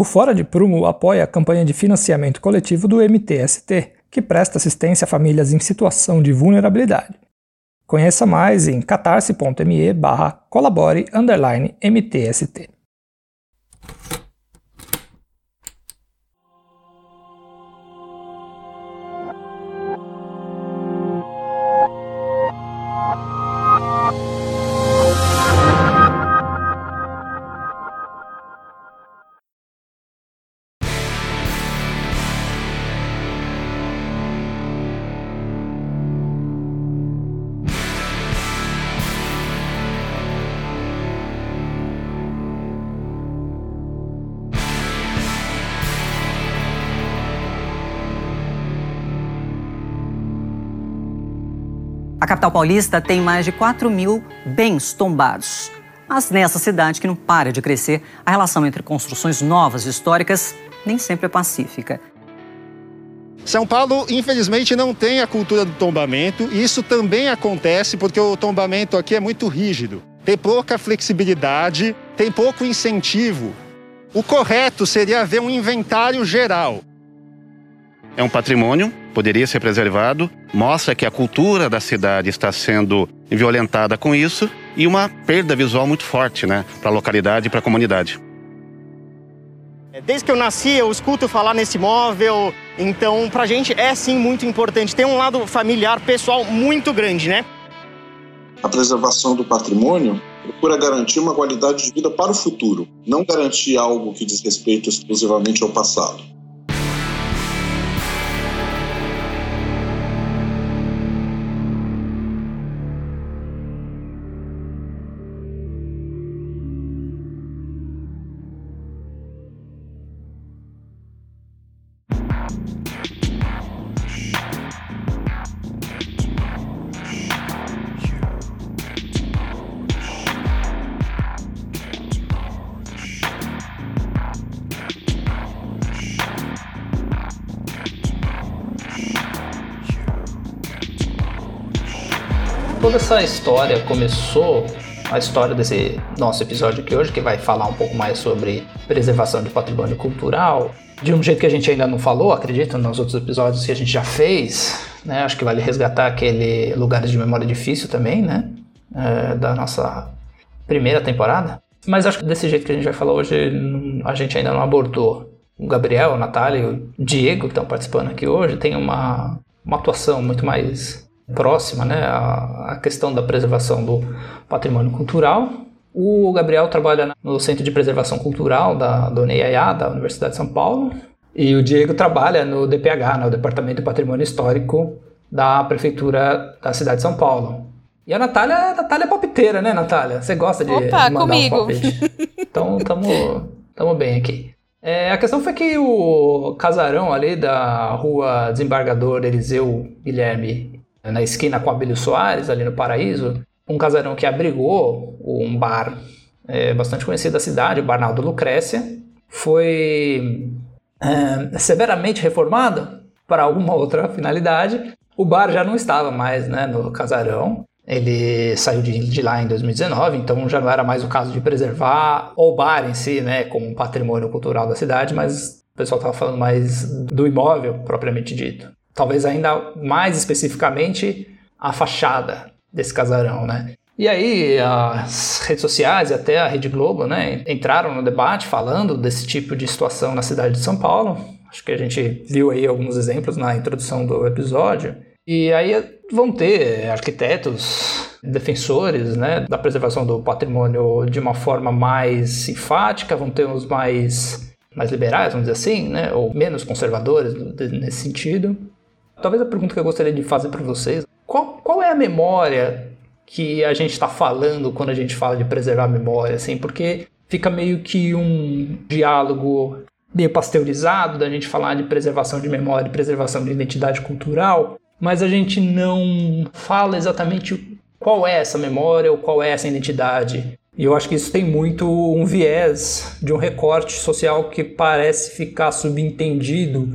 O Fora de Prumo apoia a campanha de financiamento coletivo do MTST, que presta assistência a famílias em situação de vulnerabilidade. Conheça mais em catarse.me barra colabore MTST. Capital paulista tem mais de 4 mil bens tombados. Mas nessa cidade que não para de crescer, a relação entre construções novas e históricas nem sempre é pacífica. São Paulo, infelizmente, não tem a cultura do tombamento, e isso também acontece porque o tombamento aqui é muito rígido. Tem pouca flexibilidade, tem pouco incentivo. O correto seria haver um inventário geral. É um patrimônio poderia ser preservado, mostra que a cultura da cidade está sendo violentada com isso e uma perda visual muito forte né, para a localidade e para a comunidade. É, desde que eu nasci, eu escuto falar nesse imóvel, então para a gente é sim muito importante. Tem um lado familiar, pessoal muito grande, né? A preservação do patrimônio procura garantir uma qualidade de vida para o futuro, não garantir algo que diz respeito exclusivamente ao passado. Toda essa história começou, a história desse nosso episódio aqui hoje, que vai falar um pouco mais sobre preservação de patrimônio cultural, de um jeito que a gente ainda não falou, acredito, nos outros episódios que a gente já fez, né? Acho que vale resgatar aquele Lugares de Memória Difícil também, né? É, da nossa primeira temporada. Mas acho que desse jeito que a gente vai falar hoje, a gente ainda não abordou. O Gabriel, a Natália e o Diego, que estão participando aqui hoje, tem uma, uma atuação muito mais próxima né, à, à questão da preservação do patrimônio cultural. O Gabriel trabalha no Centro de Preservação Cultural da, do NEIA, da Universidade de São Paulo. E o Diego trabalha no DPH, né, o Departamento de Patrimônio Histórico da Prefeitura da cidade de São Paulo. E a Natália, a Natália é palpiteira, né, Natália? Você gosta de Opa, mandar comigo. Então, tamo, bem aqui. É, a questão foi que o casarão ali da rua Desembargador Eliseu Guilherme na esquina com Abílio Soares, ali no Paraíso, um casarão que abrigou um bar é, bastante conhecido da cidade, o Barnaldo Lucrécia, foi é, severamente reformado para alguma outra finalidade. O bar já não estava mais né, no casarão, ele saiu de, de, lá em 2019, então já não era mais o caso de preservar o bar em si, né, como patrimônio cultural da cidade, mas o pessoal estava falando mais do imóvel propriamente dito talvez ainda mais especificamente a fachada desse casarão, né? E aí as redes sociais e até a Rede Globo, né, entraram no debate falando desse tipo de situação na cidade de São Paulo. Acho que a gente viu aí alguns exemplos na introdução do episódio. E aí vão ter arquitetos, defensores, né, da preservação do patrimônio de uma forma mais enfática, vão ter uns mais mais liberais, vamos dizer assim, né, ou menos conservadores nesse sentido. Talvez a pergunta que eu gostaria de fazer para vocês: qual, qual é a memória que a gente está falando quando a gente fala de preservar a memória? Assim, porque fica meio que um diálogo meio pasteurizado da gente falar de preservação de memória e preservação de identidade cultural, mas a gente não fala exatamente qual é essa memória ou qual é essa identidade. E eu acho que isso tem muito um viés de um recorte social que parece ficar subentendido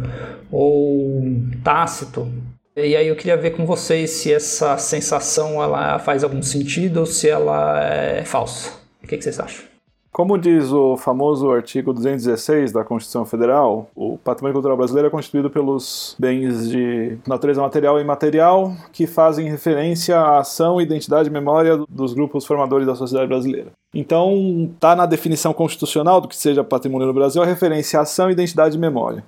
ou tácito. E aí eu queria ver com vocês se essa sensação ela faz algum sentido ou se ela é falsa. O que, que vocês acham? Como diz o famoso artigo 216 da Constituição Federal, o patrimônio cultural brasileiro é constituído pelos bens de natureza material e imaterial que fazem referência à ação, identidade e memória dos grupos formadores da sociedade brasileira. Então, está na definição constitucional do que seja patrimônio no Brasil a referência à ação, identidade e memória.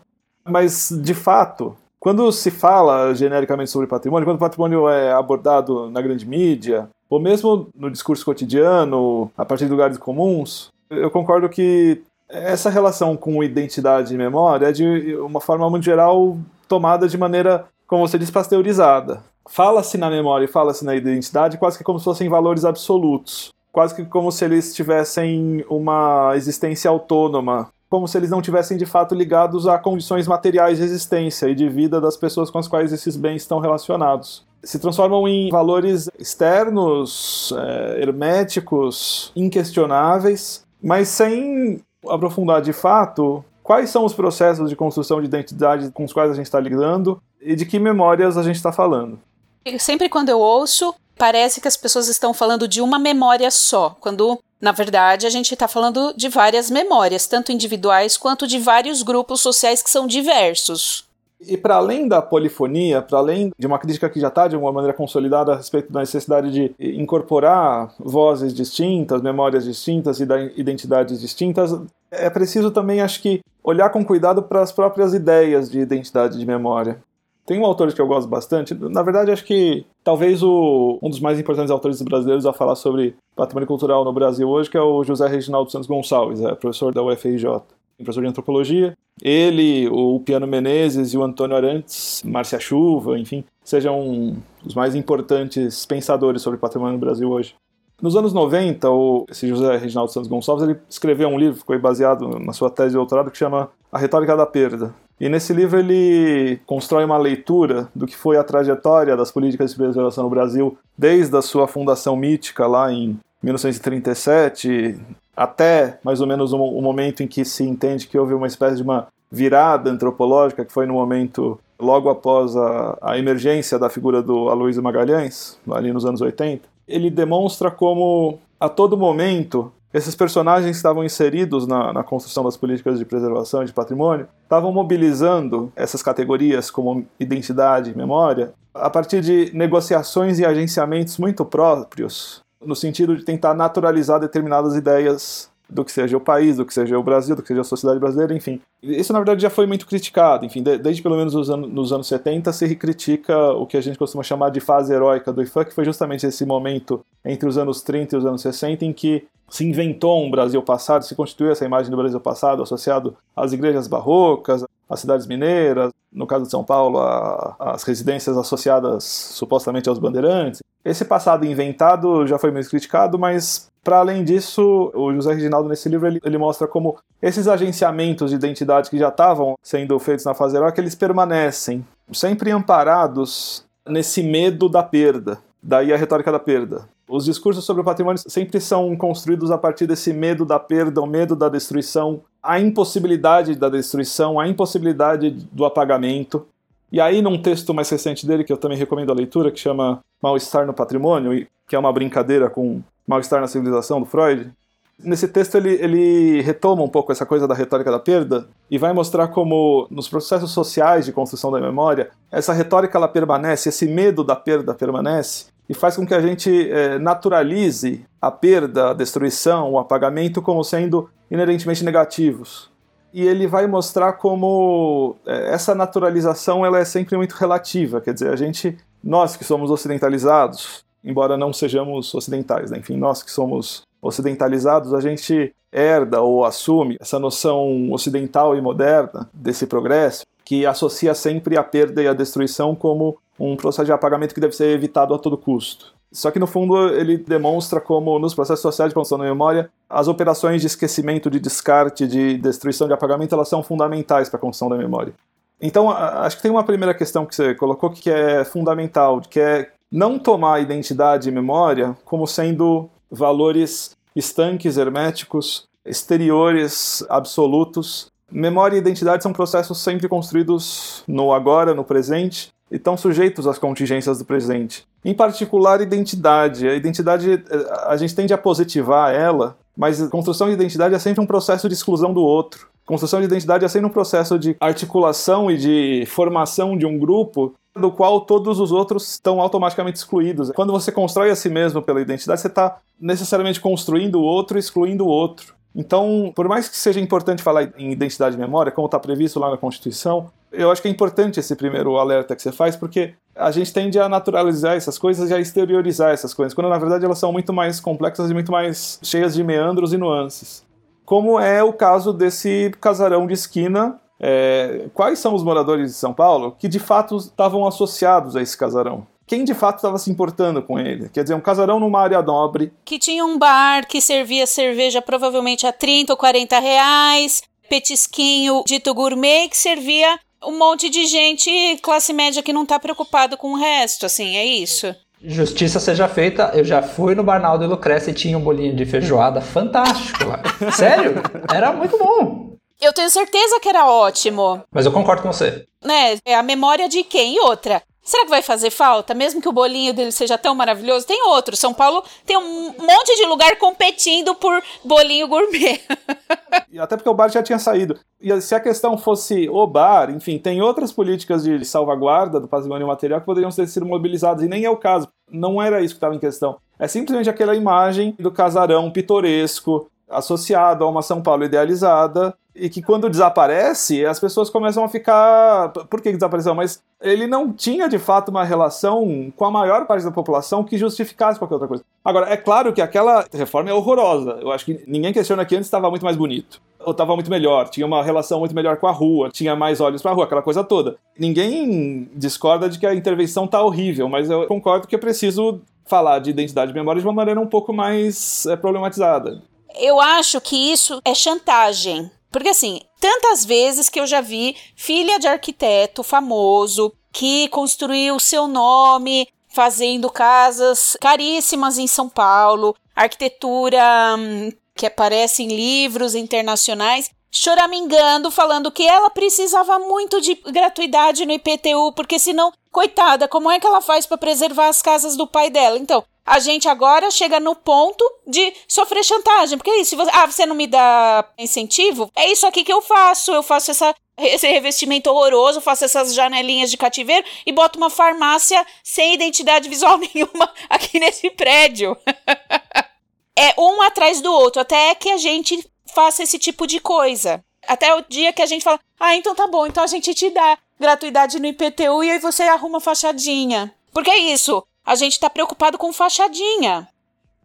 Mas, de fato, quando se fala genericamente sobre patrimônio, quando o patrimônio é abordado na grande mídia, ou mesmo no discurso cotidiano, a partir de lugares comuns, eu concordo que essa relação com identidade e memória é de uma forma muito geral tomada de maneira, como você diz, pasteurizada. Fala-se na memória e fala-se na identidade quase que como se fossem valores absolutos, quase que como se eles tivessem uma existência autônoma, como se eles não tivessem de fato ligados a condições materiais de existência e de vida das pessoas com as quais esses bens estão relacionados. Se transformam em valores externos, é, herméticos, inquestionáveis, mas sem aprofundar de fato quais são os processos de construção de identidade com os quais a gente está lidando e de que memórias a gente está falando. Sempre quando eu ouço, parece que as pessoas estão falando de uma memória só, quando na verdade a gente está falando de várias memórias, tanto individuais quanto de vários grupos sociais que são diversos. E para além da polifonia, para além de uma crítica que já está de alguma maneira consolidada a respeito da necessidade de incorporar vozes distintas, memórias distintas e identidades distintas, é preciso também, acho que, olhar com cuidado para as próprias ideias de identidade de memória. Tem um autor que eu gosto bastante, na verdade, acho que talvez o, um dos mais importantes autores brasileiros a falar sobre patrimônio cultural no Brasil hoje, que é o José Reginaldo Santos Gonçalves, é professor da UFRJ professor de antropologia. Ele, o Piano Menezes e o Antônio Arantes, Márcia Chuva, enfim, sejam os mais importantes pensadores sobre patrimônio no Brasil hoje. Nos anos 90, o, esse José Reginaldo Santos Gonçalves ele escreveu um livro, ficou baseado na sua tese de doutorado, que chama A Retórica da Perda. E nesse livro ele constrói uma leitura do que foi a trajetória das políticas de preservação no Brasil desde a sua fundação mítica lá em 1937, até mais ou menos o, o momento em que se entende que houve uma espécie de uma virada antropológica, que foi no momento logo após a, a emergência da figura do Aloysio Magalhães, ali nos anos 80, ele demonstra como a todo momento esses personagens estavam inseridos na, na, construção das políticas de preservação e de patrimônio estavam mobilizando essas categorias como identidade e memória a partir de negociações e agenciamentos muito próprios no sentido de tentar naturalizar determinadas ideias do que seja o país, do que seja o Brasil, do que seja a sociedade brasileira, enfim. Isso, na verdade, já foi muito criticado. Enfim, desde pelo menos os anos, nos anos 70 se critica o que a gente costuma chamar de fase heróica do IFAM, que foi justamente esse momento entre os anos 30 e os anos 60 em que se inventou um Brasil passado, se constituiu essa imagem do Brasil passado associado às igrejas barrocas, às cidades mineiras, no caso de São Paulo, às residências associadas supostamente aos bandeirantes. Esse passado inventado já foi meio criticado, mas para além disso, o José Reginaldo nesse livro ele, ele, mostra como esses agenciamentos de identidade que já estavam sendo feitos na fase heróica, eles permanecem sempre amparados nesse medo da perda. Daí a retórica da perda. Os discursos sobre o patrimônio sempre são construídos a partir desse medo da perda, o medo da destruição, a impossibilidade da destruição, a impossibilidade do apagamento. E aí, num texto mais recente dele, que eu também recomendo a leitura, que chama Mal-Estar no Patrimônio, que é uma brincadeira com Mal-Estar na Civilização, do Freud, nesse texto ele, ele retoma um pouco essa coisa da retórica da perda e vai mostrar como, nos processos sociais de construção da memória, essa retórica ela permanece, esse medo da perda permanece, e faz com que a gente é, naturalize a perda, a destruição, o apagamento como sendo inerentemente negativos. E ele vai mostrar como é, essa naturalização ela é sempre muito relativa, quer dizer, a gente, nós que somos ocidentalizados, embora não sejamos ocidentais, né? enfim, nós que somos ocidentalizados, a gente herda ou assume essa noção ocidental e moderna desse progresso, que associa sempre a perda e a destruição como um processo de apagamento que deve ser evitado a todo custo. Só que no fundo ele demonstra como nos processos sociais de construção da memória, as operações de esquecimento, de descarte, de destruição, de apagamento, elas são fundamentais para a construção da memória. Então, acho que tem uma primeira questão que você colocou que é fundamental, que é não tomar identidade e memória como sendo valores estanques, herméticos, exteriores, absolutos. Memória e identidade são processos sempre construídos no agora, no presente, e estão sujeitos às contingências do presente. Em particular, identidade. A identidade, a gente tende a positivar ela Mas construção de identidade é sempre um processo de exclusão do outro. Construção de identidade é sempre um processo de articulação e de formação de um grupo do qual todos os outros estão automaticamente excluídos. Quando você constrói a si mesmo pela identidade, você está necessariamente construindo o outro, excluindo o outro. Então, por mais que seja importante falar em identidade e memória, como está previsto lá na Constituição, eu acho que é importante esse primeiro alerta que você faz, porque a gente tende a naturalizar essas coisas e a exteriorizar essas coisas, quando na verdade elas são muito mais complexas e muito mais cheias de meandros e nuances. Como é o caso desse casarão de esquina. É, quais são os moradores de São Paulo que de fato estavam associados a esse casarão? Quem de fato estava se importando com ele. Quer dizer, um casarão numa área nobre. Que tinha um bar que servia cerveja provavelmente a 30 ou 40 reais, petisquinho dito gourmet que servia um monte de gente classe média que não tá preocupado com o resto, assim, é isso. Justiça seja feita, eu já fui no Barnaldo e Lucrécia e tinha um bolinho de feijoada fantástico lá. Sério? Era muito bom. Eu tenho certeza que era ótimo. Mas eu concordo com você. Né? É a memória de quem? E outra. Será que vai fazer falta? Mesmo que o bolinho dele seja tão maravilhoso, tem outro. São Paulo tem um monte de lugar competindo por bolinho gourmet. Até porque o bar já tinha saído. E se a questão fosse o bar, enfim, tem outras políticas de salvaguarda do patrimônio material que poderiam ter sido mobilizadas, e nem é o caso. Não era isso que estava em questão. É simplesmente aquela imagem do casarão pitoresco, associado a uma São Paulo idealizada, e que quando desaparece, as pessoas começam a ficar. Por que desapareceu? Mas ele não tinha de fato uma relação com a maior parte da população que justificasse qualquer outra coisa. Agora, é claro que aquela reforma é horrorosa. Eu acho que ninguém questiona que antes estava muito mais bonito. Ou estava muito melhor, tinha uma relação muito melhor com a rua, tinha mais olhos para a rua, aquela coisa toda. Ninguém discorda de que a intervenção tá horrível, mas eu concordo que é preciso falar de identidade e memória de uma maneira um pouco mais é, problematizada. Eu acho que isso é chantagem. Porque assim, tantas vezes que eu já vi filha de arquiteto famoso que construiu seu nome fazendo casas caríssimas em São Paulo, arquitetura hum, que aparece em livros internacionais, choramingando, falando que ela precisava muito de gratuidade no IPTU, porque senão, coitada, como é que ela faz para preservar as casas do pai dela? Então, a gente agora chega no ponto de sofrer chantagem. Porque é isso, você, ah, você não me dá incentivo? É isso aqui que eu faço. Eu faço essa, esse revestimento horroroso, faço essas janelinhas de cativeiro e boto uma farmácia sem identidade visual nenhuma aqui nesse prédio. é um atrás do outro, até que a gente faça esse tipo de coisa. Até o dia que a gente fala, ah, então tá bom, então a gente te dá gratuidade no IPTU e aí você arruma fachadinha. Porque é isso, a gente está preocupado com fachadinha.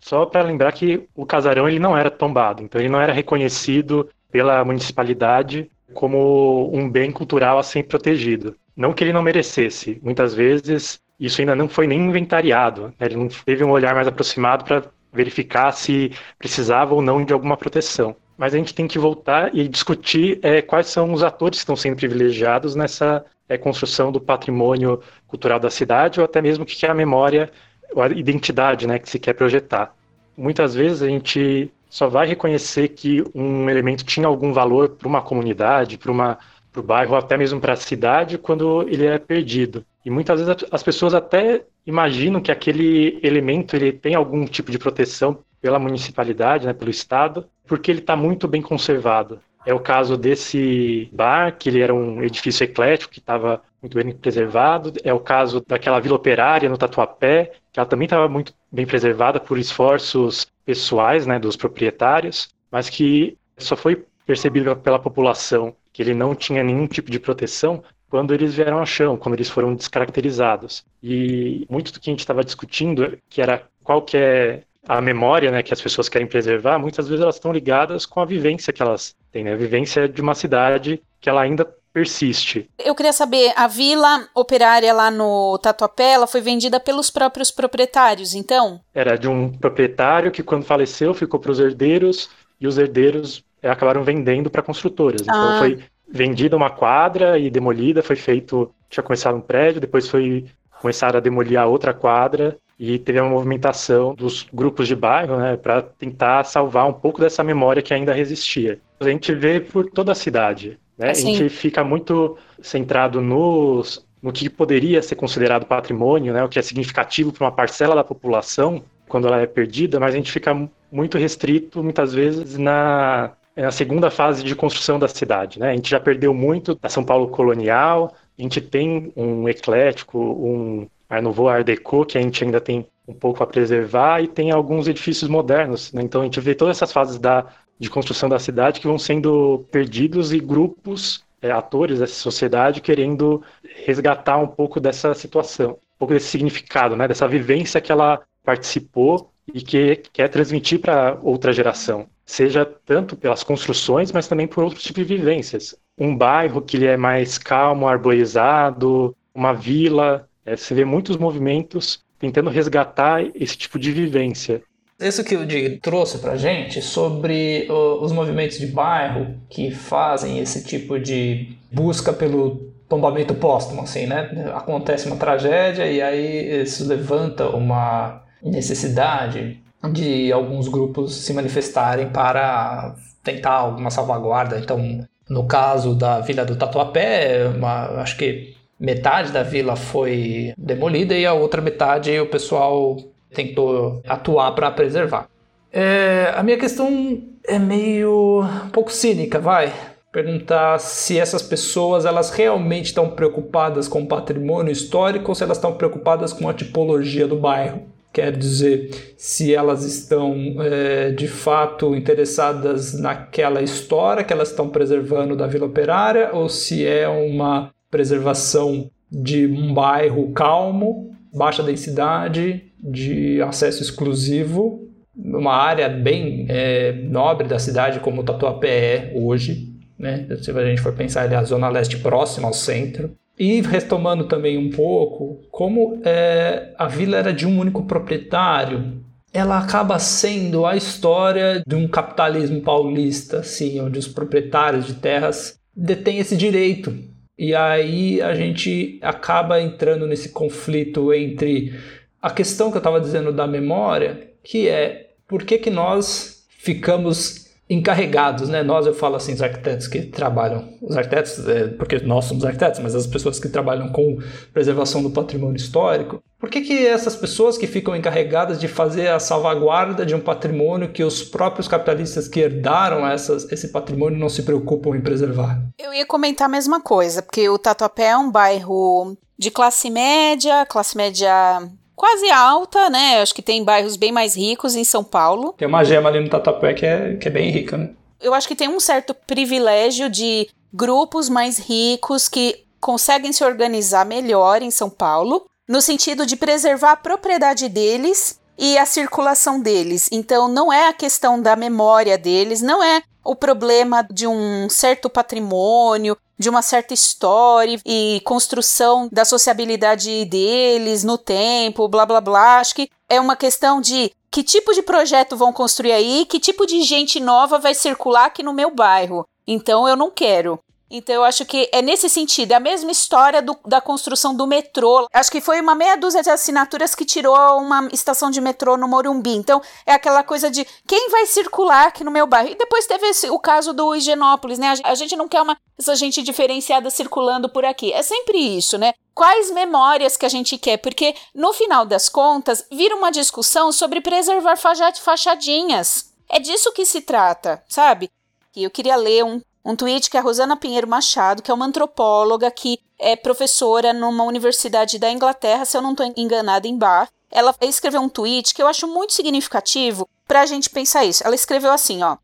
Só para lembrar que o casarão ele não era tombado, então ele não era reconhecido pela municipalidade como um bem cultural a ser protegido. Não que ele não merecesse, muitas vezes isso ainda não foi nem inventariado, né? ele não teve um olhar mais aproximado para verificar se precisava ou não de alguma proteção. Mas a gente tem que voltar e discutir é, quais são os atores que estão sendo privilegiados nessa é, construção do patrimônio cultural da cidade ou até mesmo que é a memória, a identidade né, que se quer projetar. Muitas vezes a gente só vai reconhecer que um elemento tinha algum valor para uma comunidade, para uma para o bairro, ou até mesmo para a cidade, quando ele é perdido. E muitas vezes as pessoas até imaginam que aquele elemento ele tem algum tipo de proteção pela municipalidade, né, pelo Estado, porque ele está muito bem conservado. É o caso desse bar, que ele era um edifício eclético, que estava muito bem preservado. É o caso daquela vila operária no Tatuapé, que ela também estava muito bem preservada por esforços pessoais né, dos proprietários, mas que só foi percebido pela população que ele não tinha nenhum tipo de proteção quando eles vieram ao chão, quando eles foram descaracterizados. E muito do que a gente estava discutindo, que era qual que é a memória né, que as pessoas querem preservar, muitas vezes elas estão ligadas com a vivência que elas têm, né? a vivência de uma cidade que ela ainda persiste. Eu queria saber, a vila operária lá no Tatuapé, ela foi vendida pelos próprios proprietários, então? Era de um proprietário que quando faleceu ficou para os herdeiros e os herdeiros é, acabaram vendendo para construtoras. Então ah. foi vendida uma quadra e demolida, foi feito, tinha começado um prédio, depois foi começar a demolir a outra quadra e teve uma movimentação dos grupos de bairro, né, para tentar salvar um pouco dessa memória que ainda resistia. A gente vê por toda a cidade, né? Assim. A gente fica muito centrado nos, no que poderia ser considerado patrimônio, né, o que é significativo para uma parcela da população, quando ela é perdida, mas a gente fica muito restrito, muitas vezes, na, na segunda fase de construção da cidade. Né? A gente já perdeu muito da São Paulo colonial, a gente tem um eclético, um Art Nouveau, Art Deco, que a gente ainda tem um pouco a preservar, e tem alguns edifícios modernos. Né? Então a gente vê todas essas fases da, de construção da cidade que vão sendo perdidos e grupos, é, atores dessa sociedade querendo resgatar um pouco dessa situação, um pouco desse significado, né? dessa vivência que ela participou e que quer transmitir para outra geração, seja tanto pelas construções, mas também por outros tipos de vivências. Um bairro que ele é mais calmo, arborizado, uma vila, é, você vê muitos movimentos tentando resgatar esse tipo de vivência. Isso que o Dig trouxe para gente sobre os movimentos de bairro que fazem esse tipo de busca pelo tombamento póstumo, assim, né? Acontece uma tragédia e aí isso levanta uma necessidade de alguns grupos se manifestarem para tentar alguma salvaguarda. Então, no caso da Vila do Tatuapé, uma, acho que metade da vila foi demolida e a outra metade o pessoal tentou atuar para preservar. É, a minha questão é meio um pouco cínica, vai. Perguntar se essas pessoas elas realmente estão preocupadas com o patrimônio histórico ou se elas estão preocupadas com a tipologia do bairro. Quer dizer, se elas estão é, de fato interessadas naquela história que elas estão preservando da Vila Operária ou se é uma preservação de um bairro calmo, baixa densidade, de acesso exclusivo, uma área bem é, nobre da cidade como o Tatuapé é hoje. Né? Se a gente for pensar, ele é a zona leste próxima ao centro. E retomando também um pouco, como é, a vila era de um único proprietário, ela acaba sendo a história de um capitalismo paulista, assim, onde os proprietários de terras detêm esse direito. E aí a gente acaba entrando nesse conflito entre a questão que eu estava dizendo da memória, que é por que, que nós ficamos encarregados, né? Nós, eu falo assim, os arquitetos que trabalham, os arquitetos, é, porque nós somos arquitetos, mas as pessoas que trabalham com preservação do patrimônio histórico, por que, que essas pessoas que ficam encarregadas de fazer a salvaguarda de um patrimônio que os próprios capitalistas que herdaram essas, esse patrimônio não se preocupam em preservar? Eu ia comentar a mesma coisa, porque o Tatuapé é um bairro de classe média, classe média quase alta, né? Acho que tem bairros bem mais ricos em São Paulo. Tem uma gema ali no Tatuapé que é, que é bem rica, né? Eu acho que tem um certo privilégio de grupos mais ricos que conseguem se organizar melhor em São Paulo, no sentido de preservar a propriedade deles e a circulação deles. Então, não é a questão da memória deles, não é o problema de um certo patrimônio, de uma certa história e construção da sociabilidade deles no tempo, blá blá blá. Acho que é uma questão de que tipo de projeto vão construir aí, que tipo de gente nova vai circular aqui no meu bairro. Então eu não quero. Então eu acho que é nesse sentido, é a mesma história do, da construção do metrô. Acho que foi uma meia dúzia de assinaturas que tirou uma estação de metrô no Morumbi. Então é aquela coisa de quem vai circular aqui no meu bairro. E depois teve esse, o caso do Higienópolis, né? A gente não quer uma essa gente diferenciada circulando por aqui. É sempre isso, né? Quais memórias que a gente quer? Porque no final das contas vira uma discussão sobre preservar fachadinhas. É disso que se trata, sabe? E eu queria ler um um tweet que a Rosana Pinheiro Machado, que é uma antropóloga que é professora numa universidade da Inglaterra, se eu não estou enganada, em Bath. Ela escreveu um tweet que eu acho muito significativo para a gente pensar isso. Ela escreveu assim, ó.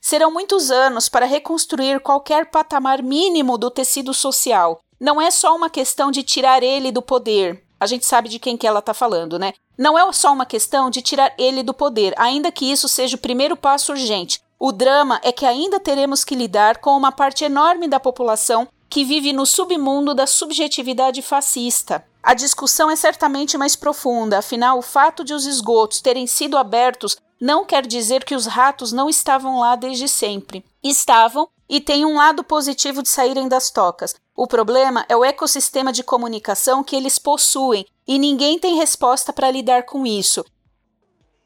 Serão muitos anos para reconstruir qualquer patamar mínimo do tecido social. Não é só uma questão de tirar ele do poder. A gente sabe de quem que ela está falando, né? Não é só uma questão de tirar ele do poder, ainda que isso seja o primeiro passo urgente. O drama é que ainda teremos que lidar com uma parte enorme da população que vive no submundo da subjetividade fascista. A discussão é certamente mais profunda, afinal, o fato de os esgotos terem sido abertos não quer dizer que os ratos não estavam lá desde sempre. Estavam e têm um lado positivo de saírem das tocas. O problema é o ecossistema de comunicação que eles possuem e ninguém tem resposta para lidar com isso.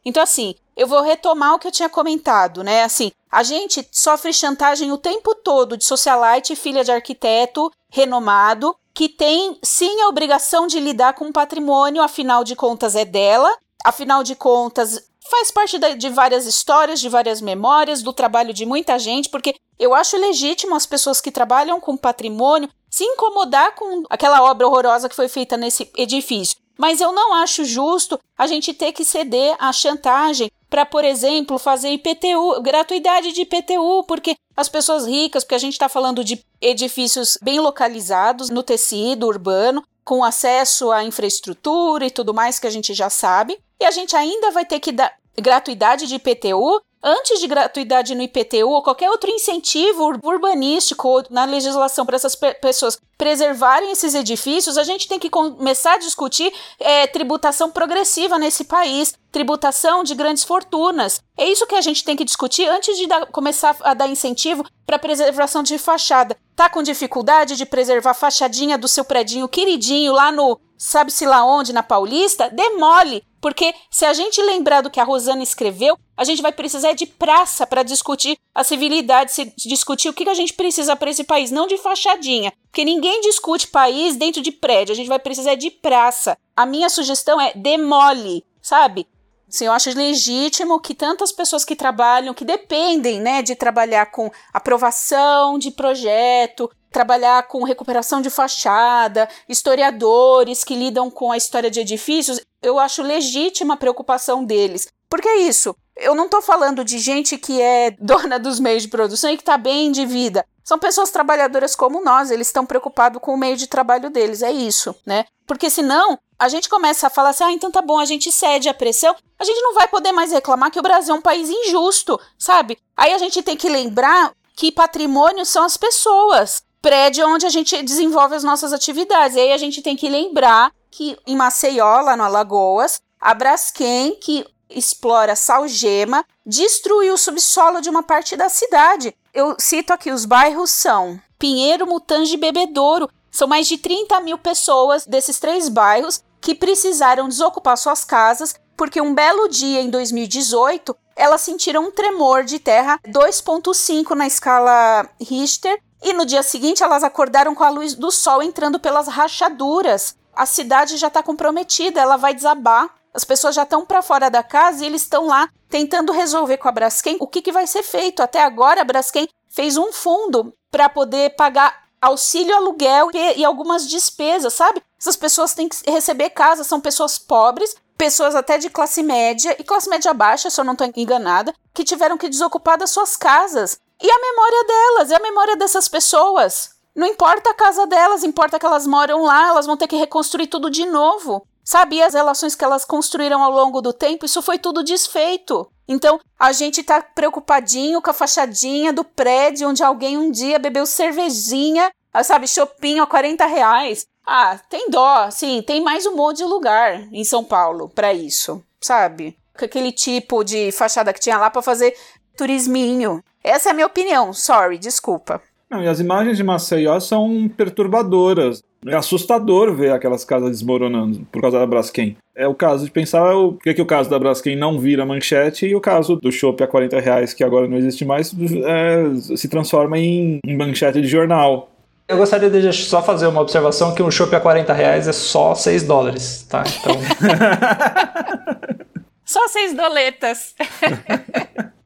Então, assim, eu vou retomar o que eu tinha comentado, né? Assim, a gente sofre chantagem o tempo todo de socialite, filha de arquiteto renomado, que tem sim a obrigação de lidar com o patrimônio, afinal de contas é dela. afinal de contas, faz parte de várias histórias, de várias memórias, do trabalho de muita gente, porque eu acho legítimo as pessoas que trabalham com patrimônio se incomodar com aquela obra horrorosa que foi feita nesse edifício. Mas eu não acho justo a gente ter que ceder à chantagem para, por exemplo, fazer IPTU, gratuidade de IPTU, porque as pessoas ricas, porque a gente está falando de edifícios bem localizados no tecido urbano, com acesso à infraestrutura e tudo mais que a gente já sabe, e a gente ainda vai ter que dar gratuidade de IPTU antes de gratuidade no IPTU ou qualquer outro incentivo urbanístico ou na legislação para essas pe pessoas preservarem esses edifícios, a gente tem que começar a discutir é, tributação progressiva nesse país, tributação de grandes fortunas. É isso que a gente tem que discutir antes de dar, começar a dar incentivo para preservação de fachada. Tá com dificuldade de preservar a fachadinha do seu predinho queridinho lá no sabe-se lá onde, na Paulista? Demole! Porque se a gente lembrar do que a Rosana escreveu, a gente vai precisar de praça para discutir a civilidade, se discutir o que a gente precisa para esse país, não de fachadinha. Porque ninguém discute país dentro de prédio, a gente vai precisar de praça. A minha sugestão é demole, sabe? Sim, eu acho legítimo que tantas pessoas que trabalham, que dependem né, de trabalhar com aprovação de projeto, trabalhar com recuperação de fachada, historiadores que lidam com a história de edifícios, eu acho legítima a preocupação deles. Porque é isso. Eu não estou falando de gente que é dona dos meios de produção e que está bem de vida. São pessoas trabalhadoras como nós, eles estão preocupados com o meio de trabalho deles, é isso, né? Porque senão a gente começa a falar assim: ah, então tá bom, a gente cede a pressão, a gente não vai poder mais reclamar que o Brasil é um país injusto, sabe? Aí a gente tem que lembrar que patrimônio são as pessoas prédio onde a gente desenvolve as nossas atividades. E aí a gente tem que lembrar que em Maceió, lá no Alagoas, a Braskem, que explora salgema, destruiu o subsolo de uma parte da cidade. Eu cito aqui, os bairros são Pinheiro, Mutange e Bebedouro. São mais de 30 mil pessoas desses três bairros que precisaram desocupar suas casas porque um belo dia em 2018 elas sentiram um tremor de terra 2.5 na escala Richter e no dia seguinte elas acordaram com a luz do sol entrando pelas rachaduras. A cidade já está comprometida, ela vai desabar. As pessoas já estão para fora da casa e eles estão lá tentando resolver com a Braskem o que, que vai ser feito. Até agora a Braskem fez um fundo para poder pagar auxílio aluguel e, algumas despesas, sabe? Essas pessoas têm que receber casa, são pessoas pobres, pessoas até de classe média e classe média baixa, se eu não estou enganada, que tiveram que desocupar das suas casas. E a memória delas, e a memória dessas pessoas. Não importa a casa delas, importa que elas moram lá, elas vão ter que reconstruir tudo de novo. Sabe, as relações que elas construíram ao longo do tempo, isso foi tudo desfeito. Então, a gente tá preocupadinho com a fachadinha do prédio onde alguém um dia bebeu cervejinha, sabe, chopinho a 40 reais. Ah, tem dó, sim, tem mais um monte de lugar em São Paulo para isso, sabe? Com aquele tipo de fachada que tinha lá para fazer turisminho. Essa é a minha opinião, sorry, desculpa. Não, e as imagens de Maceió são perturbadoras. É assustador ver aquelas casas desmoronando por causa da Braskem. É o caso de pensar o que, que o caso da Braskem não vira manchete e o caso do chopp a 40 reais, que agora não existe mais, é, se transforma em, em manchete de jornal. Eu gostaria de só fazer uma observação que um chopp a 40 reais é só 6 dólares, tá? Então... só 6 doletas.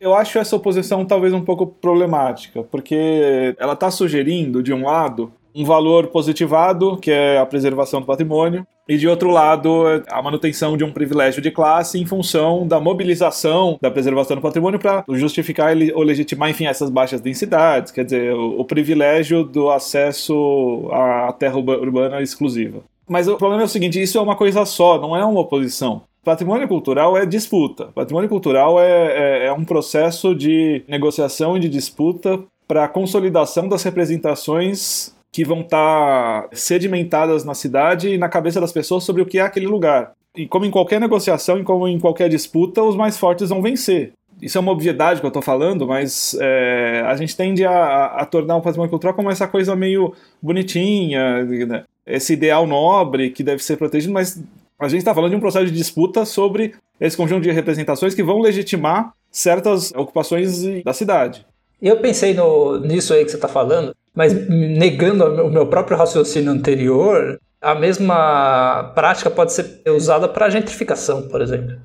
Eu acho essa oposição talvez um pouco problemática, porque ela está sugerindo, de um lado, um valor positivado, que é a preservação do patrimônio, e de outro lado, a manutenção de um privilégio de classe em função da mobilização da preservação do patrimônio para justificar ou legitimar, enfim, essas baixas densidades, quer dizer, o, o privilégio do acesso à terra urbana exclusiva. Mas o problema é o seguinte: isso é uma coisa só, não é uma oposição. Patrimônio cultural é disputa. Patrimônio cultural é, é, é um processo de negociação e de disputa para a consolidação das representações que vão estar tá sedimentadas na cidade e na cabeça das pessoas sobre o que é aquele lugar. E como em qualquer negociação e como em qualquer disputa, os mais fortes vão vencer. Isso é uma obviedade que eu estou falando, mas é, a gente tende a, a, tornar o patrimônio cultural como essa coisa meio bonitinha, né? esse ideal nobre que deve ser protegido, mas a gente está falando de um processo de disputa sobre esse conjunto de representações que vão legitimar certas ocupações da cidade. Eu pensei no, nisso aí que você está falando, mas negando o meu próprio raciocínio anterior, a mesma prática pode ser usada para gentrificação, por exemplo.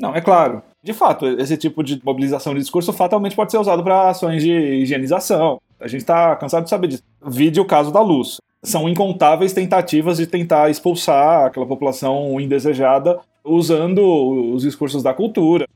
Não, é claro. De fato, esse tipo de mobilização de discurso fatalmente pode ser usado para ações de higienização. A gente está cansado de saber disso. Vide o caso da luz. São incontáveis tentativas de tentar expulsar aquela população indesejada usando os discursos da cultura.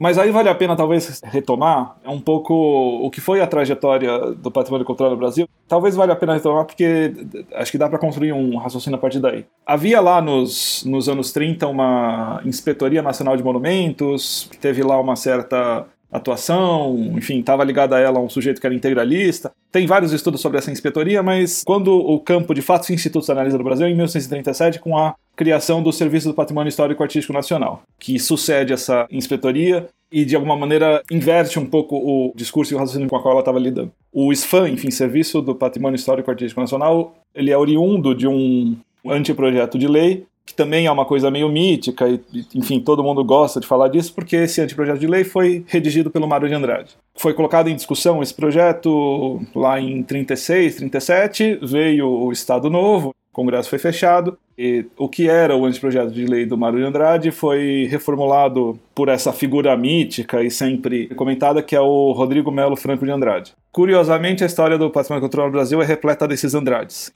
Mas aí vale a pena talvez retomar um pouco o que foi a trajetória do patrimônio cultural no Brasil. Talvez valha a pena retomar porque acho que dá para construir um raciocínio a partir daí. Havia lá nos, nos anos 30 uma Inspetoria Nacional de Monumentos, que teve lá uma certa atuação, enfim, estava ligada a ela um sujeito que era integralista. Tem vários estudos sobre essa inspetoria, mas quando o campo de fato se institucionaliza no Brasil, em 1937, com a criação do Serviço do Patrimônio Histórico Artístico Nacional, que sucede essa inspetoria e de alguma maneira inverte um pouco o discurso e o raciocínio com a qual ela estava lidando. O SFAM, enfim, Serviço do Patrimônio Histórico Artístico Nacional, ele é oriundo de um anteprojeto de lei que também é uma coisa meio mítica, e, enfim, todo mundo gosta de falar disso, porque esse anteprojeto de lei foi redigido pelo Mário de Andrade. Foi colocado em discussão esse projeto lá em 36, 37, veio o Estado Novo, o Congresso foi fechado, e o que era o anteprojeto de lei do Mário de Andrade foi reformulado por essa figura mítica e sempre comentada que é o Rodrigo Melo Franco de Andrade. Curiosamente, a história do patrimônio cultural no Brasil é repleta desses Andrades.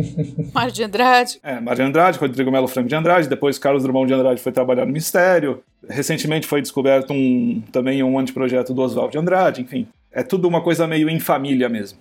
Mário de Andrade. É, Mário de Andrade, Rodrigo Melo Franco de Andrade, depois Carlos Drummond de Andrade foi trabalhar no Ministério. Recentemente foi descoberto um, também um anteprojeto do Oswaldo de Andrade, enfim. É tudo uma coisa meio em família mesmo.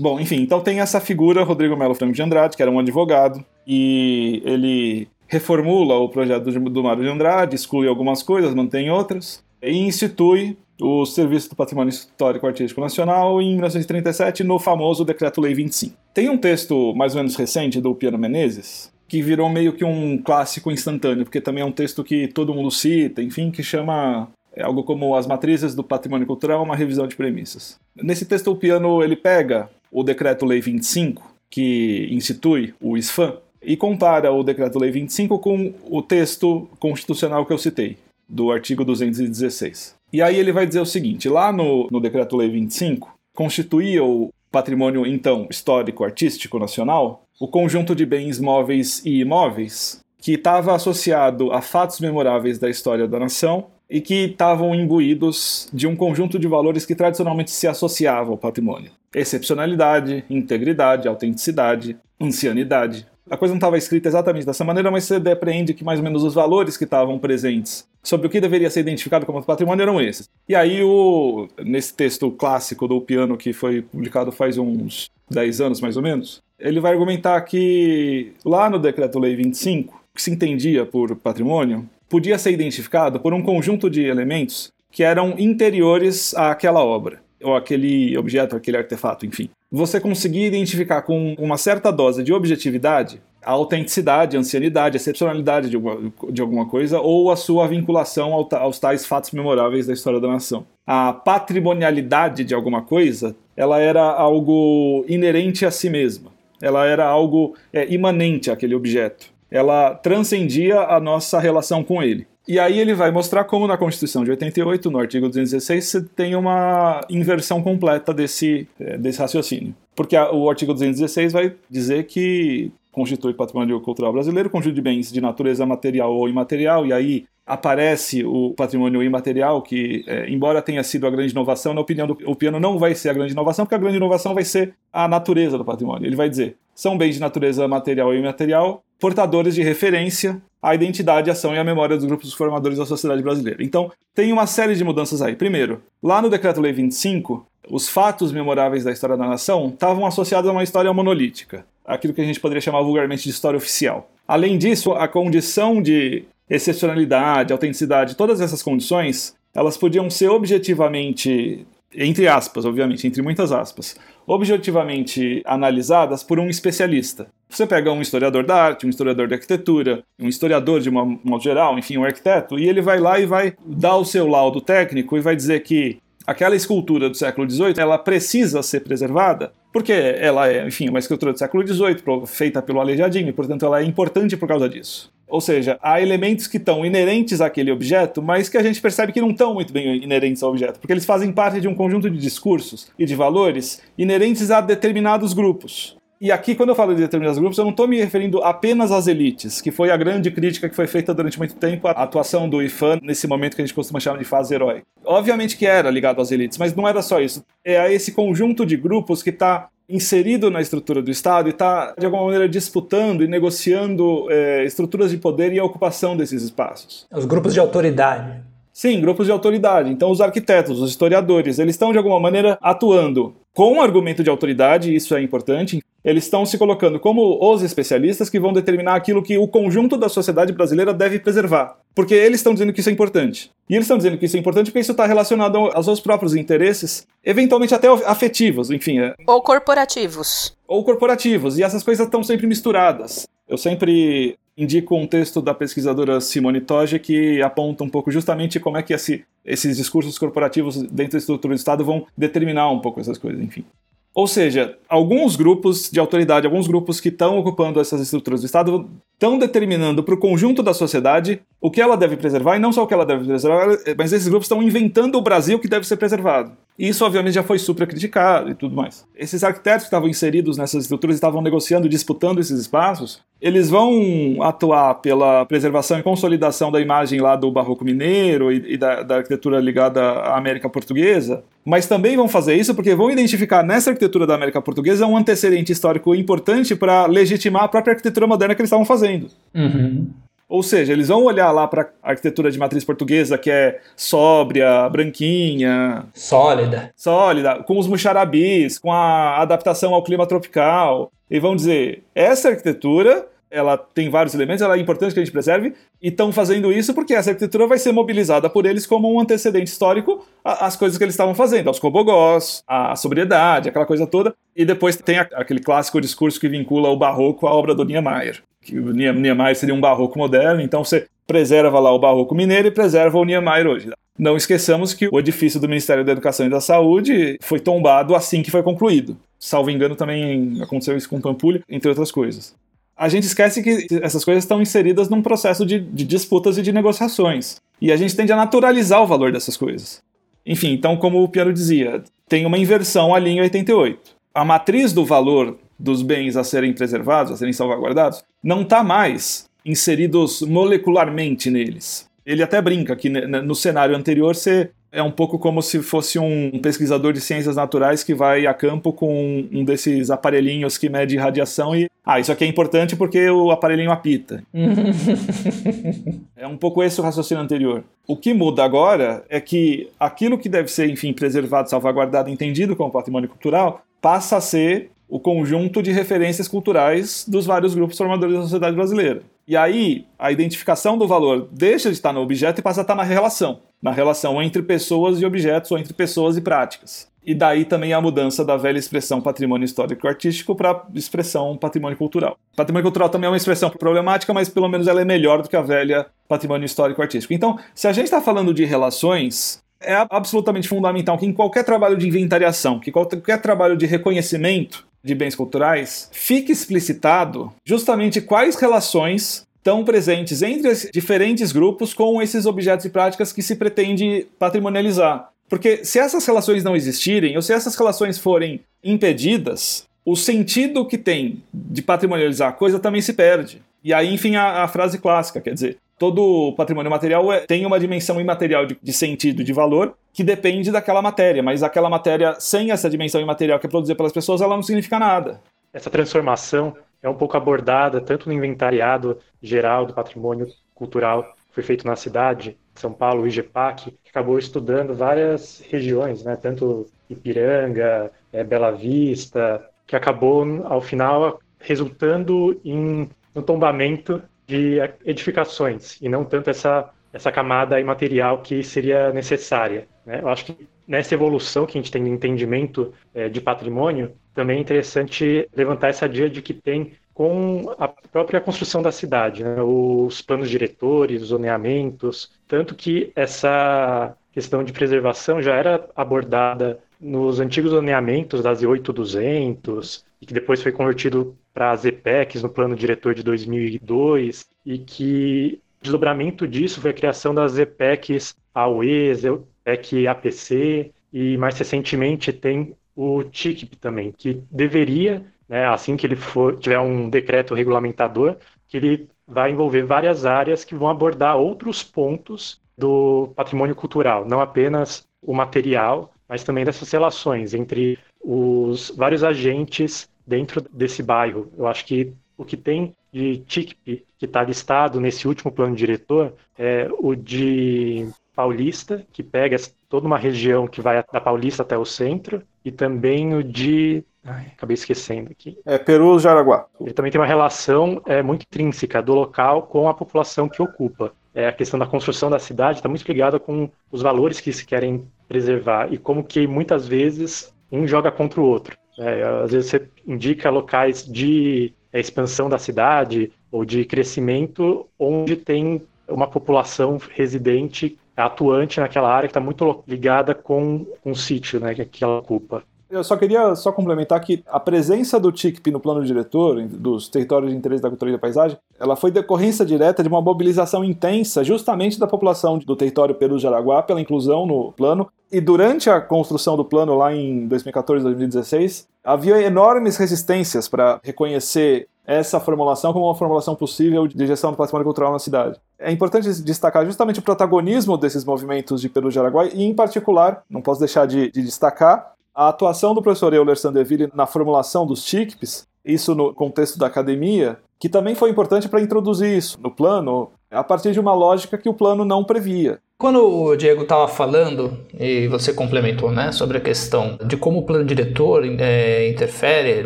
Bom, enfim, então tem essa figura, Rodrigo Melo Franco de Andrade, que era um advogado, e ele reformula o projeto do, Mário de Andrade, exclui algumas coisas, mantém outras, e institui o Serviço do Patrimônio Histórico Artístico Nacional em 1937 no famoso Decreto-Lei 25. Tem um texto mais ou menos recente do Piano Menezes que virou meio que um clássico instantâneo, porque também é um texto que todo mundo cita, enfim, que chama é algo como As Matrizes do Patrimônio Cultural, uma revisão de premissas. Nesse texto o Piano ele pega o Decreto-Lei 25, que institui o ISFAM, e compara o Decreto-Lei 25 com o texto constitucional que eu citei, do artigo 216. E aí ele vai dizer o seguinte: lá no, no Decreto-Lei 25, constituía o patrimônio, então, histórico-artístico nacional o conjunto de bens móveis e imóveis que estava associado a fatos memoráveis da história da nação e que estavam imbuídos de um conjunto de valores que tradicionalmente se associavam ao patrimônio excepcionalidade, integridade, autenticidade, ancianidade. A coisa não estava escrita exatamente dessa maneira, mas você depreende que mais ou menos os valores que estavam presentes sobre o que deveria ser identificado como patrimônio eram esses. E aí, o, nesse texto clássico do piano que foi publicado faz uns 10 anos mais ou menos, ele vai argumentar que lá no Decreto-Lei 25, o que se entendia por patrimônio, podia ser identificado por um conjunto de elementos que eram interiores àquela obra ou aquele objeto, aquele artefato, enfim. Você conseguir identificar com uma certa dose de objetividade a autenticidade, a ancianidade, a excepcionalidade de alguma, de alguma coisa ou a sua vinculação ao, aos tais fatos memoráveis da história da nação. A patrimonialidade de alguma coisa, ela era algo inerente a si mesma. Ela era algo é, imanente àquele objeto. Ela transcendia a nossa relação com ele. E aí ele vai mostrar como na Constituição de 88, no artigo 216, você tem uma inversão completa desse, é, desse raciocínio. Porque o artigo 216 vai dizer que constitui patrimônio cultural brasileiro, conjunto de bens de natureza material ou imaterial, e aí aparece o patrimônio imaterial, que, é, embora tenha sido a grande inovação, na opinião do piano não vai ser a grande inovação, porque a grande inovação vai ser a natureza do patrimônio. Ele vai dizer, são bens de natureza material e imaterial, portadores de referência à identidade, ação e à memória dos grupos formadores da sociedade brasileira. Então, tem uma série de mudanças aí. Primeiro, lá no Decreto-Lei 25, os fatos memoráveis da história da nação estavam associados a uma história monolítica, aquilo que a gente poderia chamar vulgarmente de história oficial. Além disso, a condição de excepcionalidade, autenticidade, todas essas condições, elas podiam ser objetivamente entre aspas, obviamente, entre muitas aspas, objetivamente analisadas por um especialista. Você pega um historiador da arte, um historiador da arquitetura, um historiador de uma, modo geral, enfim, um arquiteto, e ele vai lá e vai dar o seu laudo técnico e vai dizer que aquela escultura do século XVIII ela precisa ser preservada porque ela é, enfim, uma escultura do século XVIII feita pelo Aleijadinho e, portanto, ela é importante por causa disso. Ou seja, há elementos que estão inerentes àquele objeto, mas que a gente percebe que não estão muito bem inerentes ao objeto, porque eles fazem parte de um conjunto de discursos e de valores inerentes a determinados grupos. E aqui, quando eu falo de determinados grupos, eu não estou me referindo apenas às elites, que foi a grande crítica que foi feita durante muito tempo à atuação do IFAN nesse momento que a gente costuma chamar de fase herói. Obviamente que era ligado às elites, mas não era só isso. É a esse conjunto de grupos que está inserido na estrutura do Estado e está, de alguma maneira, disputando e negociando é, estruturas de poder e a ocupação desses espaços. Os grupos de autoridade. Sim, grupos de autoridade. Então, os arquitetos, os historiadores, eles estão, de alguma maneira, atuando com um argumento de autoridade, isso é importante. Eles estão se colocando como os especialistas que vão determinar aquilo que o conjunto da sociedade brasileira deve preservar. Porque eles estão dizendo que isso é importante. E eles estão dizendo que isso é importante porque isso está relacionado aos seus próprios interesses, eventualmente até afetivos, enfim. É... Ou corporativos. Ou corporativos. E essas coisas estão sempre misturadas. Eu sempre indico um texto da pesquisadora Simone Toge que aponta um pouco justamente como é que esse, esses discursos corporativos dentro da estrutura do Estado vão determinar um pouco essas coisas, enfim. Ou seja, alguns grupos de autoridade, alguns grupos que estão ocupando essas estruturas do Estado estão determinando para o conjunto da sociedade o que ela deve preservar e não só o que ela deve preservar, mas esses grupos estão inventando o Brasil que deve ser preservado. E isso, obviamente, já foi super criticado e tudo mais. Esses arquitetos que estavam inseridos nessas estruturas estavam negociando, disputando esses espaços, eles vão atuar pela preservação e consolidação da imagem lá do Barroco Mineiro e, e da, da arquitetura ligada à América Portuguesa, mas também vão fazer isso porque vão identificar nessa arquitetura da América Portuguesa um antecedente histórico importante para legitimar a própria arquitetura moderna que eles estavam fazendo. Uhum. Ou seja, eles vão olhar lá para a arquitetura de matriz portuguesa, que é sóbria, branquinha. Sólida. Sólida, com os muxarabis, com a adaptação ao clima tropical. E vão dizer: essa arquitetura ela tem vários elementos, ela é importante que a gente preserve, e estão fazendo isso porque essa arquitetura vai ser mobilizada por eles como um antecedente histórico às coisas que eles estavam fazendo, aos cobogós, à sobriedade, aquela coisa toda. E depois tem aquele clássico discurso que vincula o barroco à obra do Niemeyer que o Niemeyer seria um barroco moderno, então você preserva lá o barroco mineiro e preserva o Niemeyer hoje. Não esqueçamos que o edifício do Ministério da Educação e da Saúde foi tombado assim que foi concluído. Salvo engano, também aconteceu isso com Pampulha, entre outras coisas. A gente esquece que essas coisas estão inseridas num processo de, de disputas e de negociações. E a gente tende a naturalizar o valor dessas coisas. Enfim, então, como o Piero dizia, tem uma inversão ali em 88. A matriz do valor dos bens a serem preservados, a serem salvaguardados, não está mais inseridos molecularmente neles. Ele até brinca que no cenário anterior você é um pouco como se fosse um pesquisador de ciências naturais que vai a campo com um desses aparelhinhos que mede radiação e ah, isso aqui é importante porque o aparelhinho apita. é um pouco esse o raciocínio anterior. O que muda agora é que aquilo que deve ser, enfim, preservado, salvaguardado, entendido como patrimônio cultural, passa a ser o conjunto de referências culturais dos vários grupos formadores da sociedade brasileira. E aí, a identificação do valor deixa de estar no objeto e passa a estar na relação. Na relação entre pessoas e objetos ou entre pessoas e práticas. E daí também a mudança da velha expressão patrimônio histórico e artístico para expressão patrimônio cultural. Patrimônio cultural também é uma expressão problemática, mas pelo menos ela é melhor do que a velha patrimônio histórico e artístico. Então, se a gente está falando de relações, é absolutamente fundamental que em qualquer trabalho de inventariação, que qualquer trabalho de reconhecimento, de bens culturais, fique explicitado justamente quais relações estão presentes entre diferentes grupos com esses objetos e práticas que se pretende patrimonializar. Porque se essas relações não existirem, ou se essas relações forem impedidas, o sentido que tem de patrimonializar a coisa também se perde. E aí, enfim, a, a frase clássica, quer dizer, todo patrimônio material é, tem uma dimensão imaterial de, de sentido, de valor, que depende daquela matéria, mas aquela matéria sem essa dimensão imaterial que é produzida pelas pessoas, ela não significa nada. Essa transformação é um pouco abordada tanto no inventariado geral do patrimônio cultural que foi feito na cidade, São Paulo, o IGPAC, que acabou estudando várias regiões, né, tanto Ipiranga, é, Bela Vista, que acabou, ao final, resultando em um tombamento de edificações e não tanto essa, essa camada imaterial que seria necessária. Né? Eu acho que nessa evolução que a gente tem de entendimento é, de patrimônio, também é interessante levantar essa dia de que tem com a própria construção da cidade, né? os planos diretores, os zoneamentos, tanto que essa questão de preservação já era abordada nos antigos zoneamentos das 8200 e que depois foi convertido para as EPECs no plano diretor de 2002 e que o desdobramento disso foi a criação das EPECs AUEs, EPEC APC e mais recentemente tem o TICP também, que deveria né, assim que ele for tiver um decreto regulamentador, que ele vai envolver várias áreas que vão abordar outros pontos do patrimônio cultural, não apenas o material, mas também dessas relações entre os vários agentes dentro desse bairro. Eu acho que o que tem de TICP que está listado nesse último plano diretor é o de Paulista, que pega toda uma região que vai da Paulista até o centro, e também o de. Ai, acabei esquecendo aqui. É Peru Jaraguá. Ele também tem uma relação é, muito intrínseca do local com a população que ocupa. É, a questão da construção da cidade está muito ligada com os valores que se querem preservar e como que muitas vezes um joga contra o outro. É, às vezes você indica locais de é, expansão da cidade ou de crescimento onde tem uma população residente atuante naquela área que está muito ligada com um sítio né, que ela ocupa. Eu só queria só complementar que a presença do TICP no plano diretor, dos territórios de interesse da cultura e da paisagem, ela foi decorrência direta de uma mobilização intensa justamente da população do território Peru de Araguá pela inclusão no plano. E durante a construção do plano lá em 2014, 2016, havia enormes resistências para reconhecer essa formulação como uma formulação possível de gestão do patrimônio cultural na cidade. É importante destacar justamente o protagonismo desses movimentos de Peru de Araguá e, em particular, não posso deixar de, de destacar a atuação do professor Euler Sandeville na formulação dos TICPs, isso no contexto da academia, que também foi importante para introduzir isso no plano, a partir de uma lógica que o plano não previa. Quando o Diego estava falando, e você complementou, né, sobre a questão de como o plano diretor é, interfere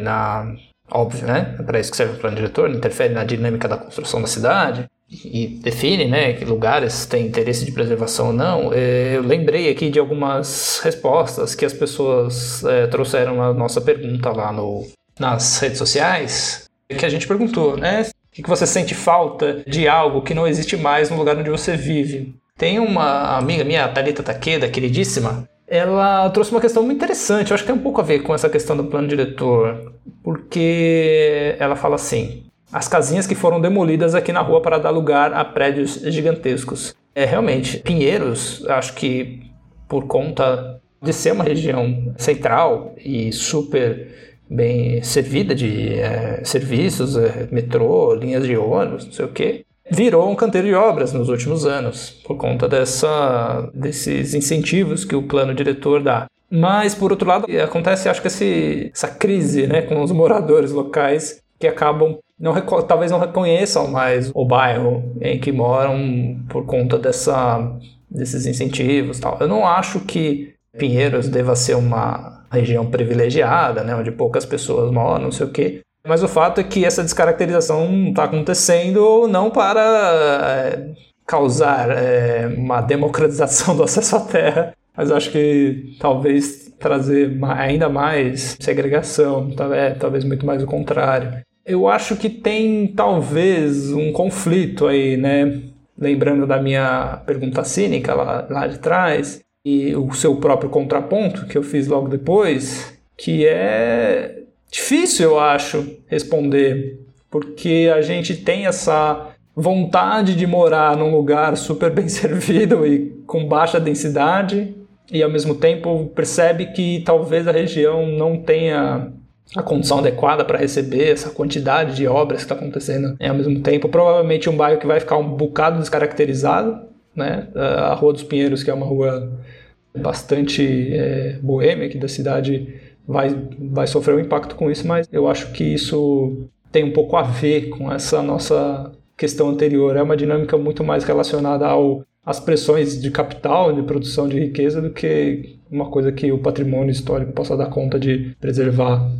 na. Óbvio, né? É para isso que serve o plano diretor, interfere na dinâmica da construção da cidade e define né, que lugares têm interesse de preservação ou não, é, eu lembrei aqui de algumas respostas que as pessoas é, trouxeram na nossa pergunta lá no, nas redes sociais, que a gente perguntou, né? O que você sente falta de algo que não existe mais no lugar onde você vive? Tem uma amiga minha, Thalita Takeda, queridíssima, ela trouxe uma questão muito interessante, eu acho que tem um pouco a ver com essa questão do plano diretor, porque ela fala assim: as casinhas que foram demolidas aqui na rua para dar lugar a prédios gigantescos. É realmente, Pinheiros, acho que por conta de ser uma região central e super bem servida de é, serviços, é, metrô, linhas de ônibus, não sei o que, virou um canteiro de obras nos últimos anos, por conta dessa, desses incentivos que o plano diretor dá. Mas, por outro lado, acontece, acho que esse, essa crise né, com os moradores locais que acabam não talvez não reconheçam mais o bairro em que moram por conta dessa, desses incentivos tal. Eu não acho que Pinheiros deva ser uma região privilegiada, né, onde poucas pessoas moram, não sei o quê. Mas o fato é que essa descaracterização está acontecendo não para é, causar é, uma democratização do acesso à terra, mas acho que talvez trazer ainda mais segregação, é, talvez muito mais o contrário. Eu acho que tem talvez um conflito aí, né? Lembrando da minha pergunta cínica lá, lá de trás, e o seu próprio contraponto que eu fiz logo depois, que é difícil, eu acho, responder, porque a gente tem essa vontade de morar num lugar super bem servido e com baixa densidade, e ao mesmo tempo percebe que talvez a região não tenha a condição adequada para receber essa quantidade de obras que está acontecendo ao mesmo tempo. Provavelmente um bairro que vai ficar um bocado descaracterizado, né? A Rua dos Pinheiros, que é uma rua bastante é, boêmia aqui da cidade, vai, vai sofrer um impacto com isso, mas eu acho que isso tem um pouco a ver com essa nossa questão anterior. É uma dinâmica muito mais relacionada ao as pressões de capital, de produção de riqueza, do que uma coisa que o patrimônio histórico possa dar conta de preservar.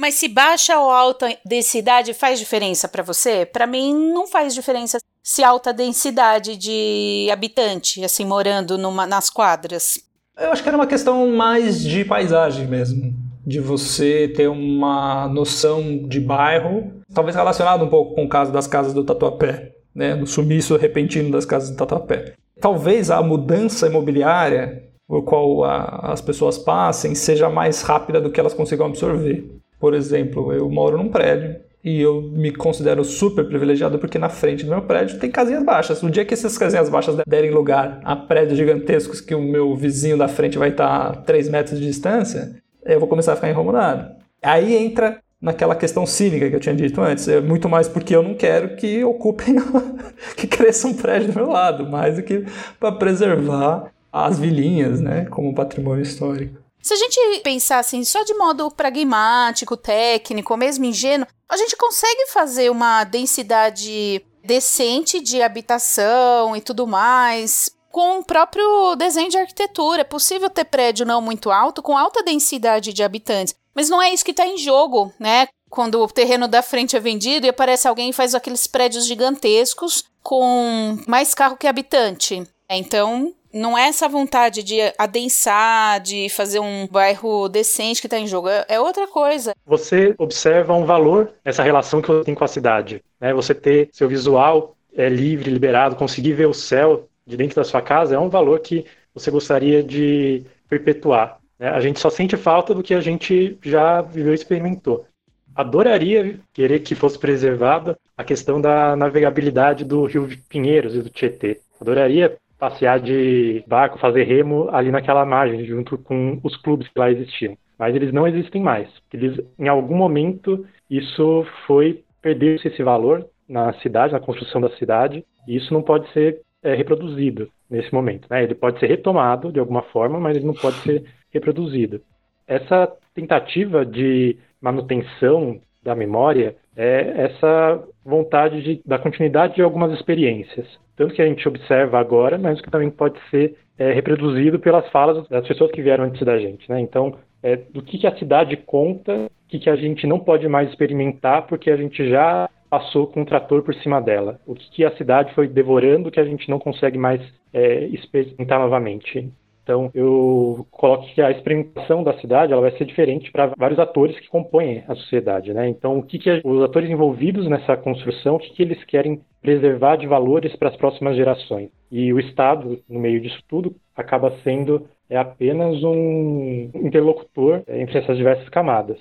Mas se baixa ou alta densidade faz diferença para você? Para mim não faz diferença se alta densidade de habitante, assim, morando numa, nas quadras. Eu acho que era uma questão mais de paisagem mesmo. De você ter uma noção de bairro, talvez relacionado um pouco com o caso das casas do Tatuapé, né? Do sumiço repentino das casas do Tatuapé. Talvez a mudança imobiliária por qual a, as pessoas passem seja mais rápida do que elas consigam absorver. Por exemplo, eu moro num prédio e eu me considero super privilegiado porque na frente do meu prédio tem casinhas baixas. No dia que essas casinhas baixas derem lugar a prédios gigantescos que o meu vizinho da frente vai estar a 3 metros de distância, eu vou começar a ficar incomodado. Aí entra naquela questão cínica que eu tinha dito antes. É muito mais porque eu não quero que ocupem, que cresça um prédio do meu lado, mais do que para preservar as vilinhas, né, como patrimônio histórico. Se a gente pensar assim, só de modo pragmático, técnico, mesmo ingênuo, a gente consegue fazer uma densidade decente de habitação e tudo mais com o próprio desenho de arquitetura. É possível ter prédio não muito alto com alta densidade de habitantes. Mas não é isso que está em jogo, né? Quando o terreno da frente é vendido e aparece alguém e faz aqueles prédios gigantescos com mais carro que habitante. Então, não é essa vontade de adensar, de fazer um bairro decente que está em jogo, é, é outra coisa. Você observa um valor nessa relação que você tem com a cidade. Né? Você ter seu visual é, livre, liberado, conseguir ver o céu de dentro da sua casa é um valor que você gostaria de perpetuar. Né? A gente só sente falta do que a gente já viveu e experimentou. Adoraria querer que fosse preservada a questão da navegabilidade do Rio Pinheiros e do Tietê. Adoraria passear de barco, fazer remo ali naquela margem, junto com os clubes que lá existiam. Mas eles não existem mais. Eles, em algum momento, isso foi perder esse valor na cidade, na construção da cidade, e isso não pode ser é, reproduzido nesse momento. Né? Ele pode ser retomado de alguma forma, mas ele não pode ser reproduzido. Essa tentativa de manutenção da memória é essa vontade de, da continuidade de algumas experiências. Tanto que a gente observa agora, mas que também pode ser é, reproduzido pelas falas das pessoas que vieram antes da gente. Né? Então, é, do que, que a cidade conta, o que, que a gente não pode mais experimentar, porque a gente já passou com um trator por cima dela. O que, que a cidade foi devorando que a gente não consegue mais é, experimentar novamente. Então, eu coloco que a experimentação da cidade ela vai ser diferente para vários atores que compõem a sociedade. Né? Então, o que, que os atores envolvidos nessa construção, o que, que eles querem preservar de valores para as próximas gerações? E o Estado, no meio disso tudo, acaba sendo é apenas um interlocutor entre essas diversas camadas.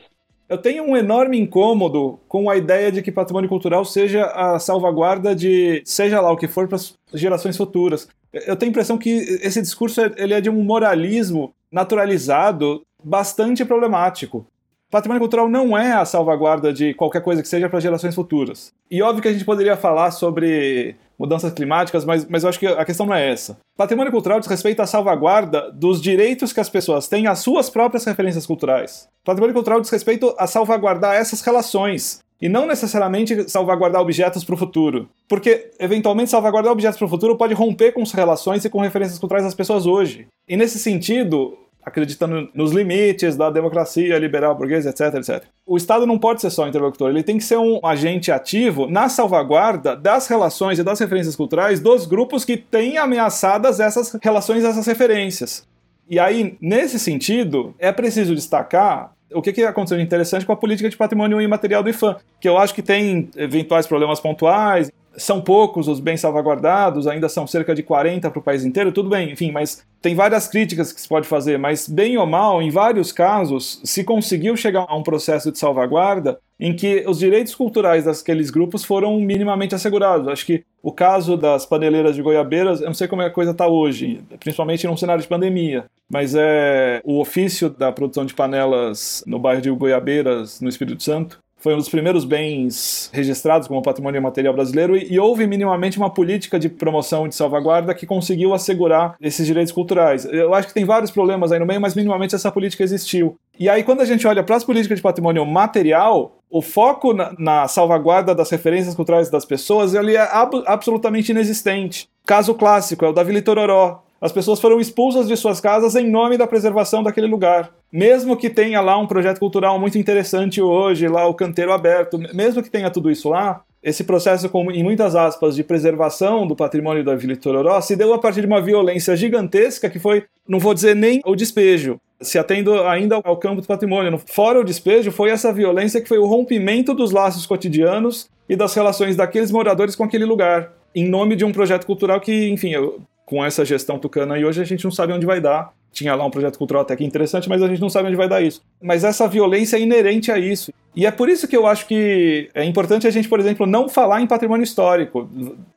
Eu tenho um enorme incômodo com a ideia de que patrimônio cultural seja a salvaguarda de seja lá o que for para as gerações futuras. Eu tenho a impressão que esse discurso ele é de um moralismo naturalizado bastante problemático. Patrimônio cultural não é a salvaguarda de qualquer coisa que seja para gerações futuras. E óbvio que a gente poderia falar sobre mudanças climáticas, mas, mas eu acho que a questão não é essa. Patrimônio cultural diz respeito à salvaguarda dos direitos que as pessoas têm às suas próprias referências culturais. Patrimônio cultural diz respeito a salvaguardar essas relações e não necessariamente salvaguardar objetos para o futuro. Porque, eventualmente, salvaguardar objetos para o futuro pode romper com as relações e com referências culturais das pessoas hoje. E nesse sentido, acreditando nos limites da democracia liberal burguesa, etc, etc. O Estado não pode ser só interlocutor, ele tem que ser um agente ativo na salvaguarda das relações e das referências culturais dos grupos que têm ameaçadas essas relações, essas referências. E aí, nesse sentido, é preciso destacar o que, que aconteceu de interessante com a política de patrimônio imaterial do IFAM, que eu acho que tem eventuais problemas pontuais, são poucos os bens salvaguardados, ainda são cerca de 40 para o país inteiro, tudo bem, enfim, mas tem várias críticas que se pode fazer, mas bem ou mal, em vários casos, se conseguiu chegar a um processo de salvaguarda em que os direitos culturais daqueles grupos foram minimamente assegurados. Acho que o caso das paneleiras de Goiabeiras, eu não sei como é a coisa está hoje, principalmente num cenário de pandemia, mas é o ofício da produção de panelas no bairro de Goiabeiras, no Espírito Santo, foi um dos primeiros bens registrados como patrimônio material brasileiro e, e, houve minimamente uma política de promoção e de salvaguarda que conseguiu assegurar esses direitos culturais. Eu acho que tem vários problemas aí no meio, mas minimamente essa política existiu. E aí, quando a gente olha para as políticas de patrimônio material, o foco na, na, salvaguarda das referências culturais das pessoas ele é ab absolutamente inexistente. Caso clássico é o da Vila Itororó. As pessoas foram expulsas de suas casas em nome da preservação daquele lugar. Mesmo que tenha lá um projeto cultural muito interessante hoje, lá o canteiro aberto, mesmo que tenha tudo isso lá, esse processo, em muitas aspas, de preservação do patrimônio da Vila Itororó se deu a partir de uma violência gigantesca que foi, não vou dizer nem o despejo, se atendo ainda ao campo do patrimônio. Fora o despejo, foi essa violência que foi o rompimento dos laços cotidianos e das relações daqueles moradores com aquele lugar, em nome de um projeto cultural que, enfim, eu, com essa gestão tucana e hoje a gente não sabe onde vai dar. Tinha lá um projeto cultural até que interessante, mas a gente não sabe onde vai dar isso. Mas essa violência é inerente a isso. E é por isso que eu acho que é importante a gente, por exemplo, não falar em patrimônio histórico.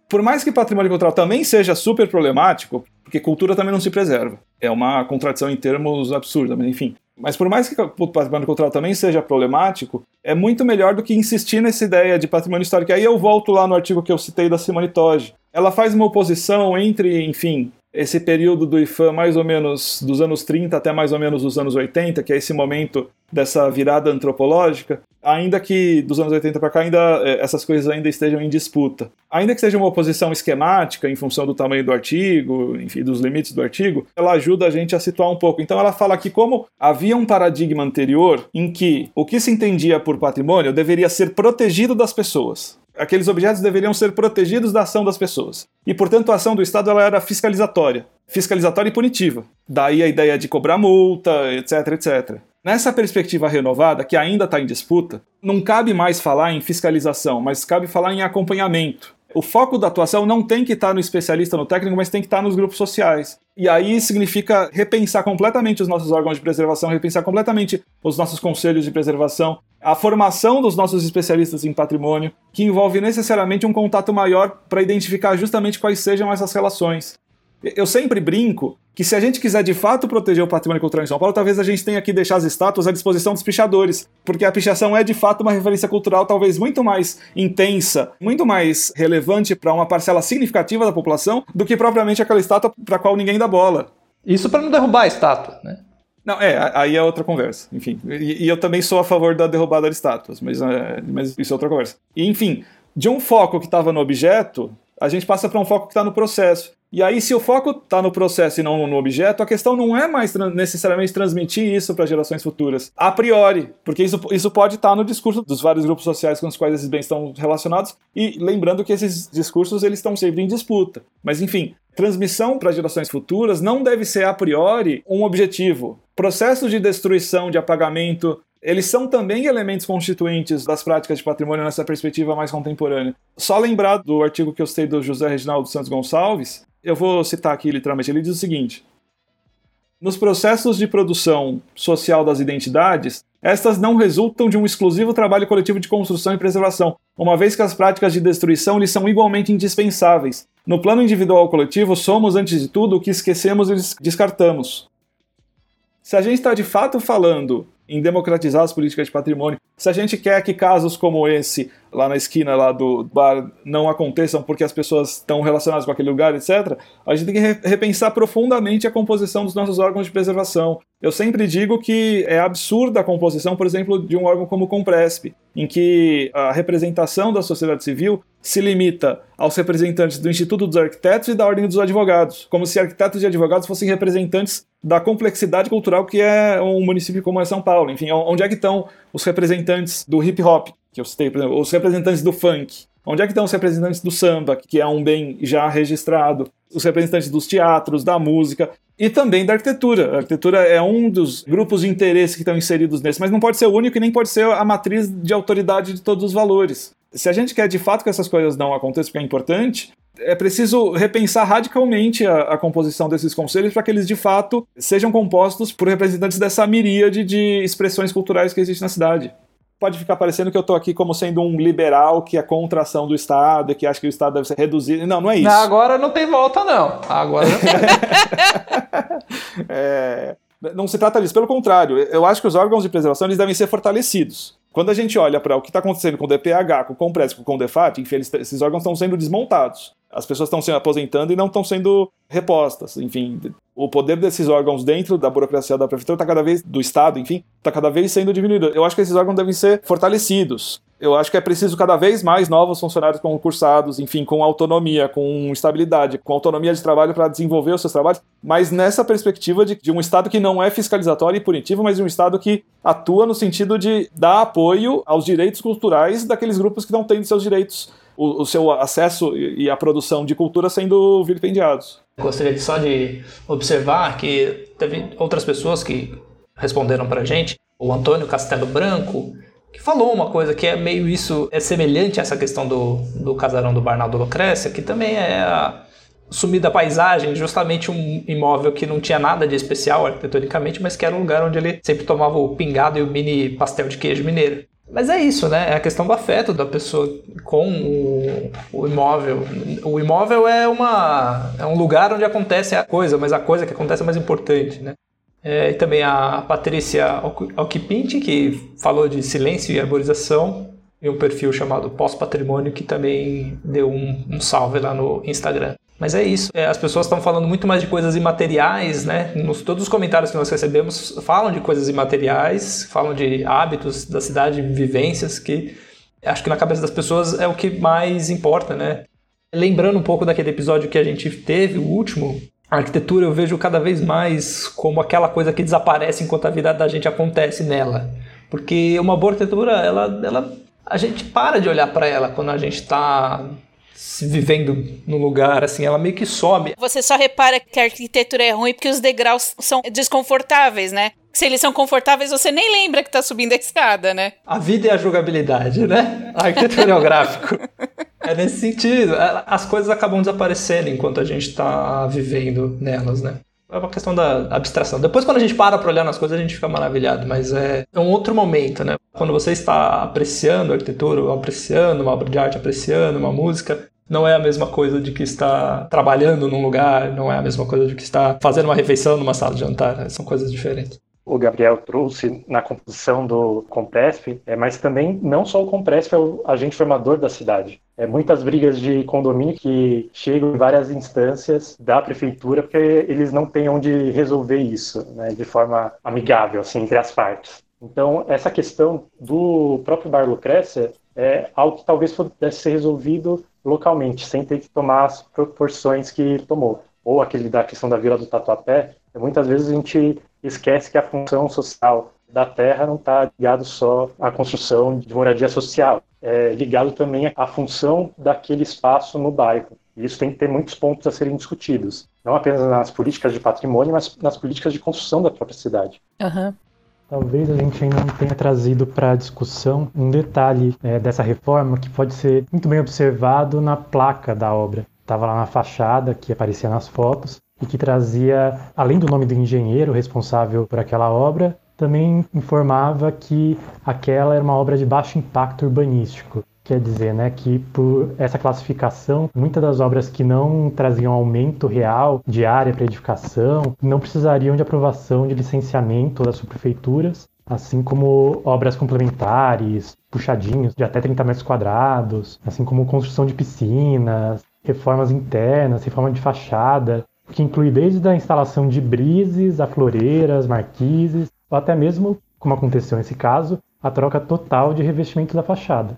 Por mais que patrimônio cultural também seja super problemático, porque cultura também não se preserva. É uma contradição em termos absurda, mas enfim. Mas por mais que o patrimônio cultural também seja problemático, é muito melhor do que insistir nessa ideia de patrimônio histórico. Aí eu volto lá no artigo que eu citei da Simone Toge. Ela faz uma oposição entre, enfim, esse período do IFAM mais ou menos dos anos 30 até mais ou menos os anos 80, que é esse momento dessa virada antropológica, ainda que dos anos 80 para cá ainda é, essas coisas ainda estejam em disputa. Ainda que seja uma oposição esquemática em função do tamanho do artigo, enfim, dos limites do artigo, ela ajuda a gente a situar um pouco. Então ela fala que como havia um paradigma anterior em que o que se entendia por patrimônio deveria ser protegido das pessoas aqueles objetos deveriam ser protegidos da ação das pessoas. E, portanto, a ação do Estado ela era fiscalizatória. Fiscalizatória e punitiva. Daí a ideia de cobrar multa, etc, etc. Nessa perspectiva renovada, que ainda está em disputa, não cabe mais falar em fiscalização, mas cabe falar em acompanhamento. O foco da atuação não tem que estar tá no especialista, no técnico, mas tem que estar tá nos grupos sociais. E aí significa repensar completamente os nossos órgãos de preservação, repensar completamente os nossos conselhos de preservação, a formação dos nossos especialistas em patrimônio, que envolve necessariamente um contato maior para identificar justamente quais sejam essas relações. Eu sempre brinco que se a gente quiser de fato proteger o patrimônio cultural em São Paulo, talvez a gente tenha que deixar as estátuas à disposição dos pichadores, porque a pichação é de fato uma referência cultural talvez muito mais intensa, muito mais relevante para uma parcela significativa da população do que propriamente aquela estátua para a qual ninguém dá bola. Isso para não derrubar a estátua, né? Não, é, aí é outra conversa. Enfim, e, e, eu também sou a favor da derrubada de estátuas, mas, é, mas isso é outra conversa. E, enfim, de um foco que estava no objeto, a gente passa para um foco que está no processo. E aí, se o foco está no processo e não no objeto, a questão não é mais necessariamente transmitir isso para gerações futuras, a priori, porque isso, isso pode estar tá no discurso dos vários grupos sociais com os quais esses bens estão relacionados, e lembrando que esses discursos eles estão sempre em disputa. Mas, enfim, transmissão para gerações futuras não deve ser a priori um objetivo. Processos de destruição, de apagamento, eles são também elementos constituintes das práticas de patrimônio nessa perspectiva mais contemporânea. Só lembrar do artigo que eu citei do José Reginaldo Santos Gonçalves, eu vou citar aqui literalmente, ele diz o seguinte: Nos processos de produção social das identidades, estas não resultam de um exclusivo trabalho coletivo de construção e preservação, uma vez que as práticas de destruição lhes são igualmente indispensáveis. No plano individual coletivo, somos, antes de tudo, o que esquecemos e descartamos. Se a gente está de fato falando em democratizar as políticas de patrimônio. Se a gente quer que casos como esse, lá na esquina lá do bar, não aconteçam porque as pessoas estão relacionadas com aquele lugar, etc., a gente tem que repensar profundamente a composição dos nossos órgãos de preservação. Eu sempre digo que é absurda a composição, por exemplo, de um órgão como o Compresp, em que a representação da sociedade civil se limita aos representantes do Instituto dos Arquitetos e da Ordem dos Advogados, como se arquitetos e advogados fossem representantes da complexidade cultural que é um município como é São Paulo. Enfim, onde é que estão os representantes do hip hop, que eu citei, por exemplo, os representantes do funk? Onde é que estão os representantes do samba, que é um bem já registrado? Os representantes dos teatros, da música e também da arquitetura. A arquitetura é um dos grupos de interesse que estão inseridos nesse, mas não pode ser o único e nem pode ser a matriz de autoridade de todos os valores. Se a gente quer de fato que essas coisas não aconteçam, porque é importante, é preciso repensar radicalmente a, a composição desses conselhos para que eles de fato sejam compostos por representantes dessa miríade de expressões culturais que existe na cidade. Pode ficar parecendo que eu estou aqui como sendo um liberal que é contra a ação do Estado, que acha que o Estado deve ser reduzido. Não, não é isso. Agora não tem volta, não. Agora não é, não se trata disso, pelo contrário, eu acho que os órgãos de preservação eles devem ser fortalecidos. Quando a gente olha para o que está acontecendo com o DPH, com o Compress, com o Condefat, enfim, esses órgãos estão sendo desmontados. As pessoas estão se aposentando e não estão sendo repostas. Enfim, o poder desses órgãos dentro da burocracia da prefeitura está cada vez, do Estado, enfim, está cada vez sendo diminuído. Eu acho que esses órgãos devem ser fortalecidos. Eu acho que é preciso cada vez mais novos funcionários concursados, enfim, com autonomia, com estabilidade, com autonomia de trabalho para desenvolver os seus trabalhos, mas nessa perspectiva de, de um Estado que não é fiscalizatório e punitivo, mas de um Estado que atua no sentido de dar apoio aos direitos culturais daqueles grupos que não têm seus direitos o, o, seu acesso e a produção de cultura sendo vilipendiados. Gostaria só de observar que teve outras pessoas que responderam para a gente. O Antônio Castelo Branco, que falou uma coisa que é meio isso, é semelhante a essa questão do, do casarão do Barnaldo Lucrécia, que também é a sumir da paisagem, justamente um imóvel que não tinha nada de especial arquitetonicamente, mas que era um lugar onde ele sempre tomava o pingado e o mini pastel de queijo mineiro. Mas é isso, né? É a questão do afeto da pessoa com o, o, imóvel. O imóvel é, uma, é um lugar onde acontece a coisa, mas a coisa que acontece é mais importante, né? É, e também a Patrícia Alquipinti, que falou de silêncio e arborização, e um perfil chamado Pós-Patrimônio, que também deu um, um salve lá no Instagram. Mas é isso. É, as pessoas estão falando muito mais de coisas imateriais, né? Nos, todos os comentários que nós recebemos falam de coisas imateriais, falam de hábitos da cidade, vivências, que acho que na cabeça das pessoas é o que mais importa, né? Lembrando um pouco daquele episódio que a gente teve, o último, a arquitetura eu vejo cada vez mais como aquela coisa que desaparece enquanto a vida da gente acontece nela. Porque uma boa arquitetura, ela, ela a gente para de olhar para ela quando a gente está vivendo no lugar, assim, ela meio que sobe. Você só repara que a arquitetura é ruim porque os degraus são desconfortáveis, né? Se eles são confortáveis, você nem lembra que tá subindo a escada, né? A vida é a jogabilidade, né? A arquitetura é o gráfico. É nesse sentido. As coisas acabam desaparecendo enquanto a gente está vivendo nelas, né? É uma questão da abstração. Depois, quando a gente para para olhar nas coisas, a gente fica maravilhado, mas é, é um outro momento, né? Quando você está apreciando a arquitetura, apreciando uma obra de arte, apreciando uma música, não é a mesma coisa de que está trabalhando num lugar, não é a mesma coisa de que está fazendo uma refeição numa sala de jantar, né? são coisas diferentes o Gabriel trouxe na composição do Compresp, é, mas também não só o Compresp é o agente formador da cidade. É muitas brigas de condomínio que chegam em várias instâncias da prefeitura porque eles não têm onde resolver isso, né, de forma amigável, assim, entre as partes. Então, essa questão do próprio Bar Lucrécia é algo que talvez pudesse ser resolvido localmente, sem ter que tomar as proporções que tomou. Ou aquele da questão da Vila do Tatuapé, muitas vezes a gente esquece que a função social da terra não está ligado só à construção de moradia social, é ligado também à função daquele espaço no bairro. E isso tem que ter muitos pontos a serem discutidos, não apenas nas políticas de patrimônio, mas nas políticas de construção da própria cidade. Uhum. Talvez a gente ainda não tenha trazido para a discussão um detalhe é, dessa reforma que pode ser muito bem observado na placa da obra. Estava lá na fachada, que aparecia nas fotos, e que trazia, além do nome do engenheiro responsável por aquela obra, também informava que aquela era uma obra de baixo impacto urbanístico. Quer dizer, né, que por essa classificação, muitas das obras que não traziam aumento real de área para edificação não precisariam de aprovação de licenciamento das subprefeituras, assim como obras complementares, puxadinhos de até 30 metros quadrados, assim como construção de piscinas, reformas internas, reforma de fachada, que inclui desde a instalação de brises, a floreiras, marquises, ou até mesmo, como aconteceu nesse caso, a troca total de revestimento da fachada.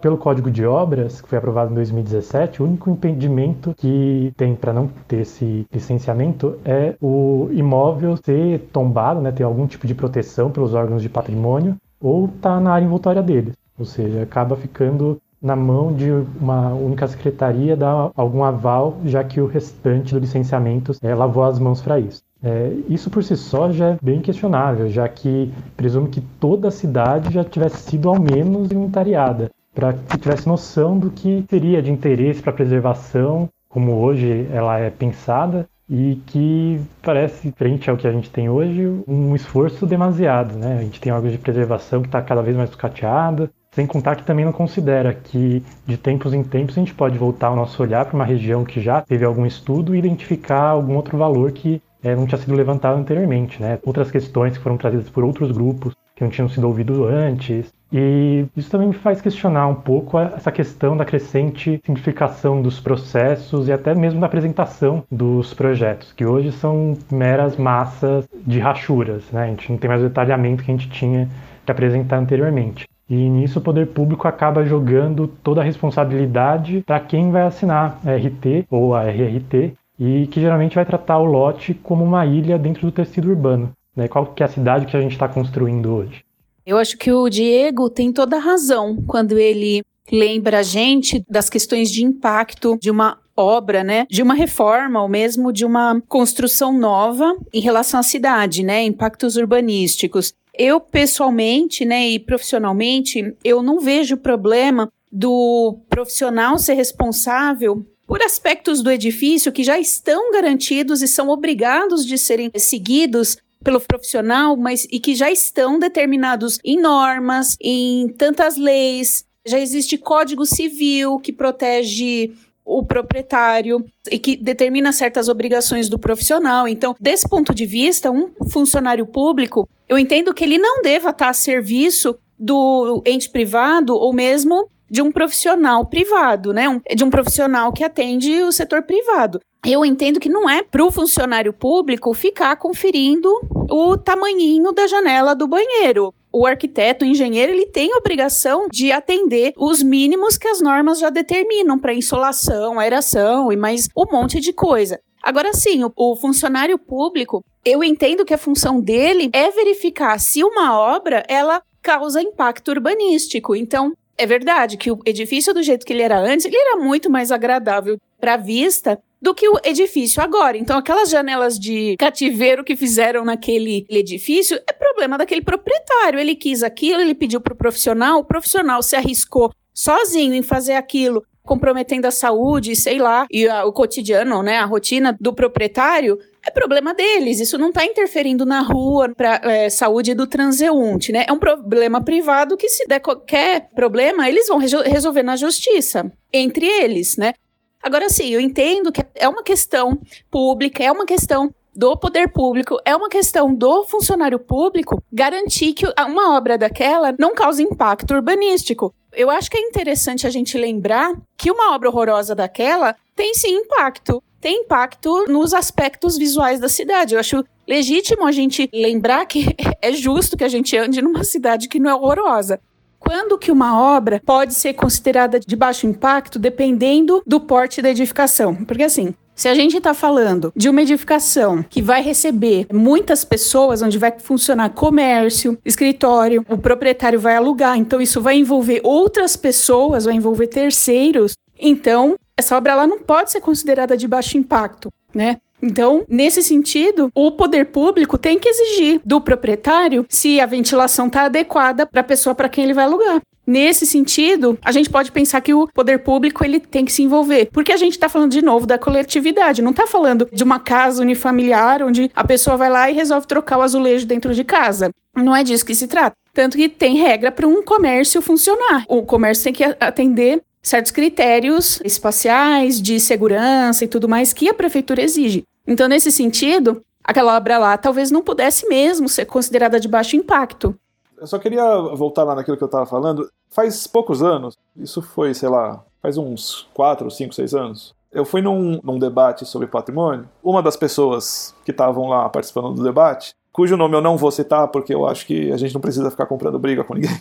Pelo Código de Obras, que foi aprovado em 2017, o único impedimento que tem para não ter esse licenciamento é o imóvel ser tombado, né, ter algum tipo de proteção pelos órgãos de patrimônio, ou estar tá na área envoltória deles. Ou seja, acaba ficando na mão de uma única secretaria dar algum aval, já que o restante do licenciamento é, lavou as mãos para isso. É, isso por si só já é bem questionável, já que presumo que toda a cidade já tivesse sido ao menos inventariada, para que tivesse noção do que seria de interesse para a preservação, como hoje ela é pensada, e que parece, frente ao que a gente tem hoje, um esforço demasiado. Né? A gente tem órgãos de preservação que está cada vez mais sucateada, sem contar que também não considera que de tempos em tempos a gente pode voltar o nosso olhar para uma região que já teve algum estudo e identificar algum outro valor que é, não tinha sido levantado anteriormente, né? Outras questões que foram trazidas por outros grupos que não tinham sido ouvidos antes. E isso também me faz questionar um pouco essa questão da crescente simplificação dos processos e até mesmo da apresentação dos projetos, que hoje são meras massas de rachuras, né? A gente não tem mais o detalhamento que a gente tinha que apresentar anteriormente. E nisso o poder público acaba jogando toda a responsabilidade para quem vai assinar a RT ou a RRT e que geralmente vai tratar o lote como uma ilha dentro do tecido urbano. Né? Qual que é a cidade que a gente está construindo hoje? Eu acho que o Diego tem toda a razão quando ele lembra a gente das questões de impacto de uma obra, né, de uma reforma ou mesmo de uma construção nova em relação à cidade, né, impactos urbanísticos. Eu, pessoalmente, né, e profissionalmente, eu não vejo problema do profissional ser responsável por aspectos do edifício que já estão garantidos e são obrigados de serem seguidos pelo profissional, mas e que já estão determinados em normas, em tantas leis. Já existe código civil que protege o proprietário e que determina certas obrigações do profissional. Então, desse ponto de vista, um funcionário público, eu entendo que ele não deva estar a serviço do ente privado ou mesmo de um profissional privado, né? Um, de um profissional que atende o setor privado. Eu entendo que não é para o funcionário público ficar conferindo o tamanhinho da janela do banheiro. O arquiteto, o engenheiro, ele tem a obrigação de atender os mínimos que as normas já determinam para insolação, aeração e mais um monte de coisa. Agora sim, o, o, funcionário público, eu entendo que a função dele é verificar se uma obra ela causa impacto urbanístico. Então, é verdade que o edifício do jeito que ele era antes, ele era muito mais agradável para a vista do que o edifício agora. Então, aquelas janelas de cativeiro que fizeram naquele edifício é problema daquele proprietário. Ele quis aquilo, ele pediu para o profissional, o profissional se arriscou sozinho em fazer aquilo comprometendo a saúde, sei lá, e a, o cotidiano, né, a rotina do proprietário, é problema deles. Isso não está interferindo na rua para é, saúde do transeunte, né? É um problema privado que se der qualquer problema, eles vão resolver na justiça entre eles, né? Agora sim, eu entendo que é uma questão pública, é uma questão do poder público, é uma questão do funcionário público garantir que uma obra daquela não cause impacto urbanístico. Eu acho que é interessante a gente lembrar que uma obra horrorosa daquela tem sim impacto. Tem impacto nos aspectos visuais da cidade. Eu acho legítimo a gente lembrar que é justo que a gente ande numa cidade que não é horrorosa. Quando que uma obra pode ser considerada de baixo impacto, dependendo do porte da edificação? Porque assim, se a gente está falando de uma edificação que vai receber muitas pessoas, onde vai funcionar comércio, escritório, o proprietário vai alugar, então isso vai envolver outras pessoas, vai envolver terceiros, então essa obra ela não pode ser considerada de baixo impacto, né? Então, nesse sentido, o poder público tem que exigir do proprietário se a ventilação está adequada para a pessoa para quem ele vai alugar. Nesse sentido, a gente pode pensar que o poder público ele tem que se envolver, porque a gente está falando de novo da coletividade, não está falando de uma casa unifamiliar onde a pessoa vai lá e resolve trocar o azulejo dentro de casa. Não é disso que se trata. Tanto que tem regra para um comércio funcionar. O comércio tem que atender certos critérios espaciais, de segurança e tudo mais que a prefeitura exige. Então, nesse sentido, aquela obra lá talvez não pudesse mesmo ser considerada de baixo impacto. Eu só queria voltar lá naquilo que eu estava falando. Faz poucos anos, isso foi, sei lá, faz uns 4, 5, 6 anos, eu fui num, num debate sobre patrimônio. Uma das pessoas que estavam lá participando do debate cujo nome eu não vou citar porque eu acho que a gente não precisa ficar comprando briga com ninguém.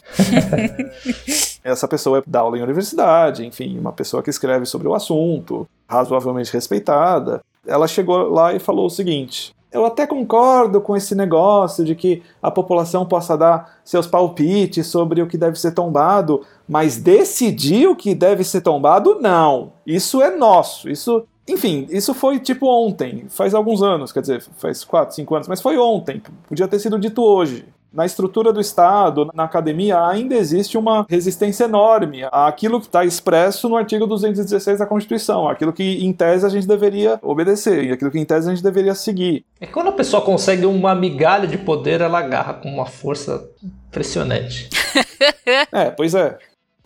Essa pessoa é da aula em universidade, enfim, uma pessoa que escreve sobre o assunto, razoavelmente respeitada. Ela chegou lá e falou o seguinte: eu até concordo com esse negócio de que a população possa dar seus palpites sobre o que deve ser tombado, mas decidir o que deve ser tombado, não. Isso é nosso. Isso enfim, isso foi tipo ontem, faz alguns anos, quer dizer, faz 4, 5 anos, mas foi ontem, podia ter sido dito hoje. Na estrutura do Estado, na academia, ainda existe uma resistência enorme àquilo que está expresso no artigo 216 da Constituição, aquilo que em tese a gente deveria obedecer, e aquilo que em tese a gente deveria seguir. É quando a pessoa consegue uma migalha de poder, ela agarra com uma força impressionante. é, pois é.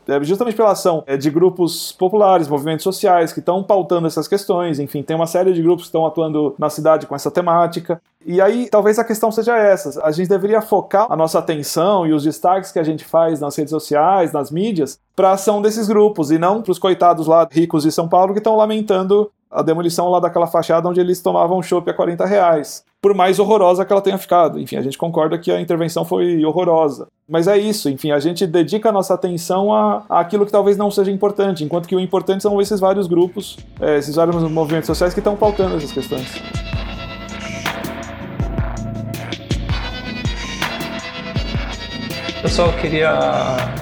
É, justamente pela ação é, de grupos populares, movimentos sociais que estão pautando essas questões. Enfim, tem uma série de grupos que estão atuando na cidade com essa temática. E aí, talvez a questão seja essa: a gente deveria focar a nossa atenção e os destaques que a gente faz nas redes sociais, nas mídias, para a ação desses grupos e não para os coitados lá ricos de São Paulo que estão lamentando a demolição lá daquela fachada onde eles tomavam chopp a 40 reais. Por mais horrorosa que ela tenha ficado. Enfim, a gente concorda que a intervenção foi horrorosa. Mas é isso, enfim, a gente dedica a nossa atenção a, a aquilo que talvez não seja importante, enquanto que o importante são esses vários grupos, é, esses vários movimentos sociais que estão pautando essas questões. Eu queria.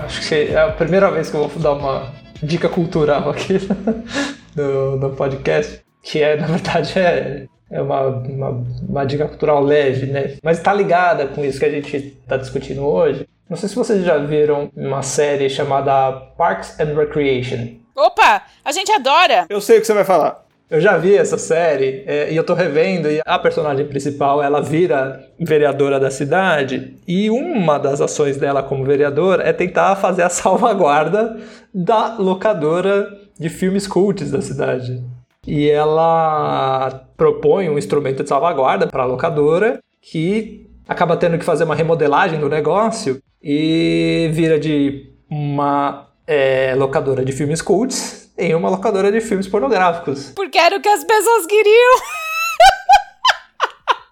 Acho que é a primeira vez que eu vou dar uma dica cultural aqui do, do podcast, que é, na verdade, é, é uma, uma, uma dica cultural leve, né? Mas está ligada com isso que a gente está discutindo hoje. Não sei se vocês já viram uma série chamada Parks and Recreation. Opa, a gente adora! Eu sei o que você vai falar. Eu já vi essa série é, e eu tô revendo e a personagem principal, ela vira vereadora da cidade e uma das ações dela como vereadora é tentar fazer a salvaguarda da locadora de filmes cults da cidade. E ela propõe um instrumento de salvaguarda para a locadora que acaba tendo que fazer uma remodelagem do negócio e vira de uma é, locadora de filmes cults em uma locadora de filmes pornográficos. Porque era o que as pessoas queriam.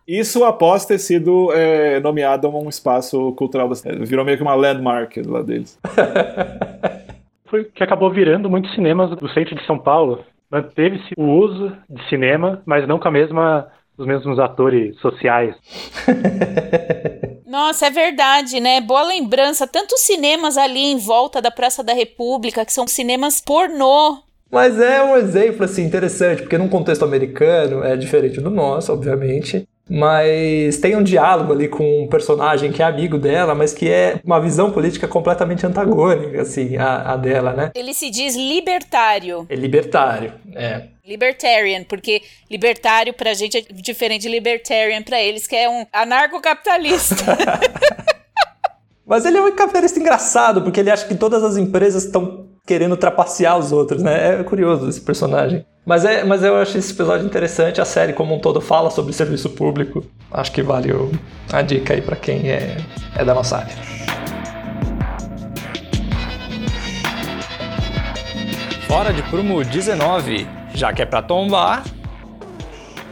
Isso após ter sido é, nomeado um espaço cultural da cidade. Virou meio que uma landmark lá deles. Foi que acabou virando muitos cinemas do centro de São Paulo. Manteve-se o uso de cinema, mas não com a mesma os mesmos atores sociais. Nossa, é verdade, né? Boa lembrança. Tantos cinemas ali em volta da Praça da República, que são cinemas pornô. Mas é um exemplo assim interessante, porque num contexto americano é diferente do nosso, obviamente. Mas tem um diálogo ali com um personagem que é amigo dela, mas que é uma visão política completamente antagônica, assim, a, a dela, né? Ele se diz libertário. É libertário, é. Libertarian, porque libertário pra gente é diferente de libertarian pra eles, que é um anarcocapitalista. Mas ele é um capitalista engraçado, porque ele acha que todas as empresas estão querendo trapacear os outros, né? É curioso esse personagem. Mas, é, mas eu acho esse episódio interessante, a série como um todo fala sobre serviço público. Acho que vale a dica aí para quem é, é da nossa área. Fora de prumo 19, já que é para tombar.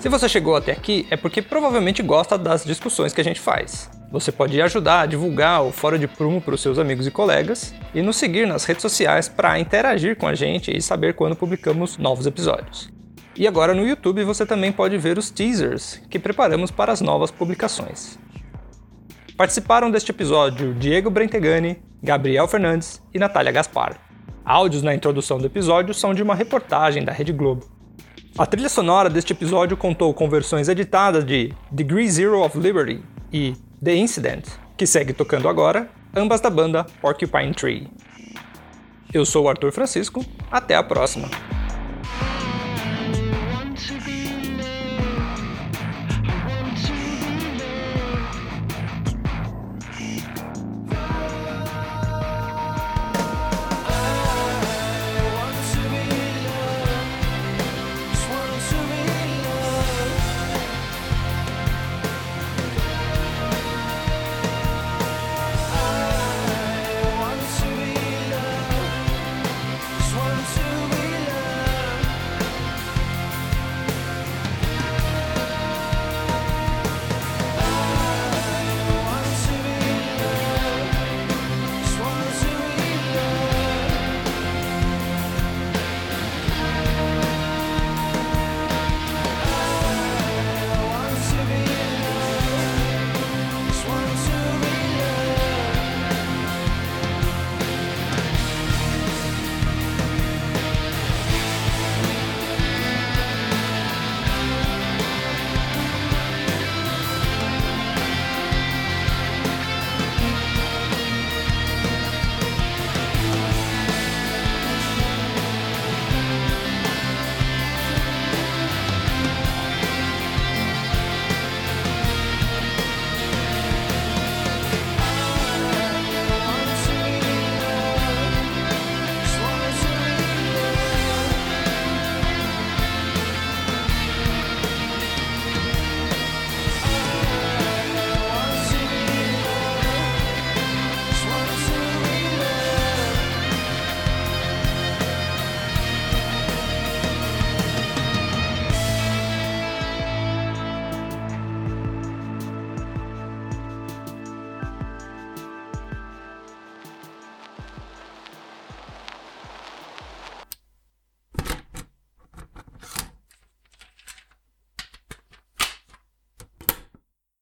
Se você chegou até aqui, é porque provavelmente gosta das discussões que a gente faz. Você pode ajudar a divulgar o Fora de Prumo para os seus amigos e colegas e nos seguir nas redes sociais para interagir com a gente e saber quando publicamos novos episódios. E agora no YouTube você também pode ver os teasers que preparamos para as novas publicações. Participaram deste episódio Diego Brentegani, Gabriel Fernandes e Natália Gaspar. Áudios na introdução do episódio são de uma reportagem da Rede Globo. A trilha sonora deste episódio contou com versões editadas de Degree Zero of Liberty e The Incident, que segue tocando agora, ambas da banda Porcupine Tree. Eu sou o Arthur Francisco, até a próxima!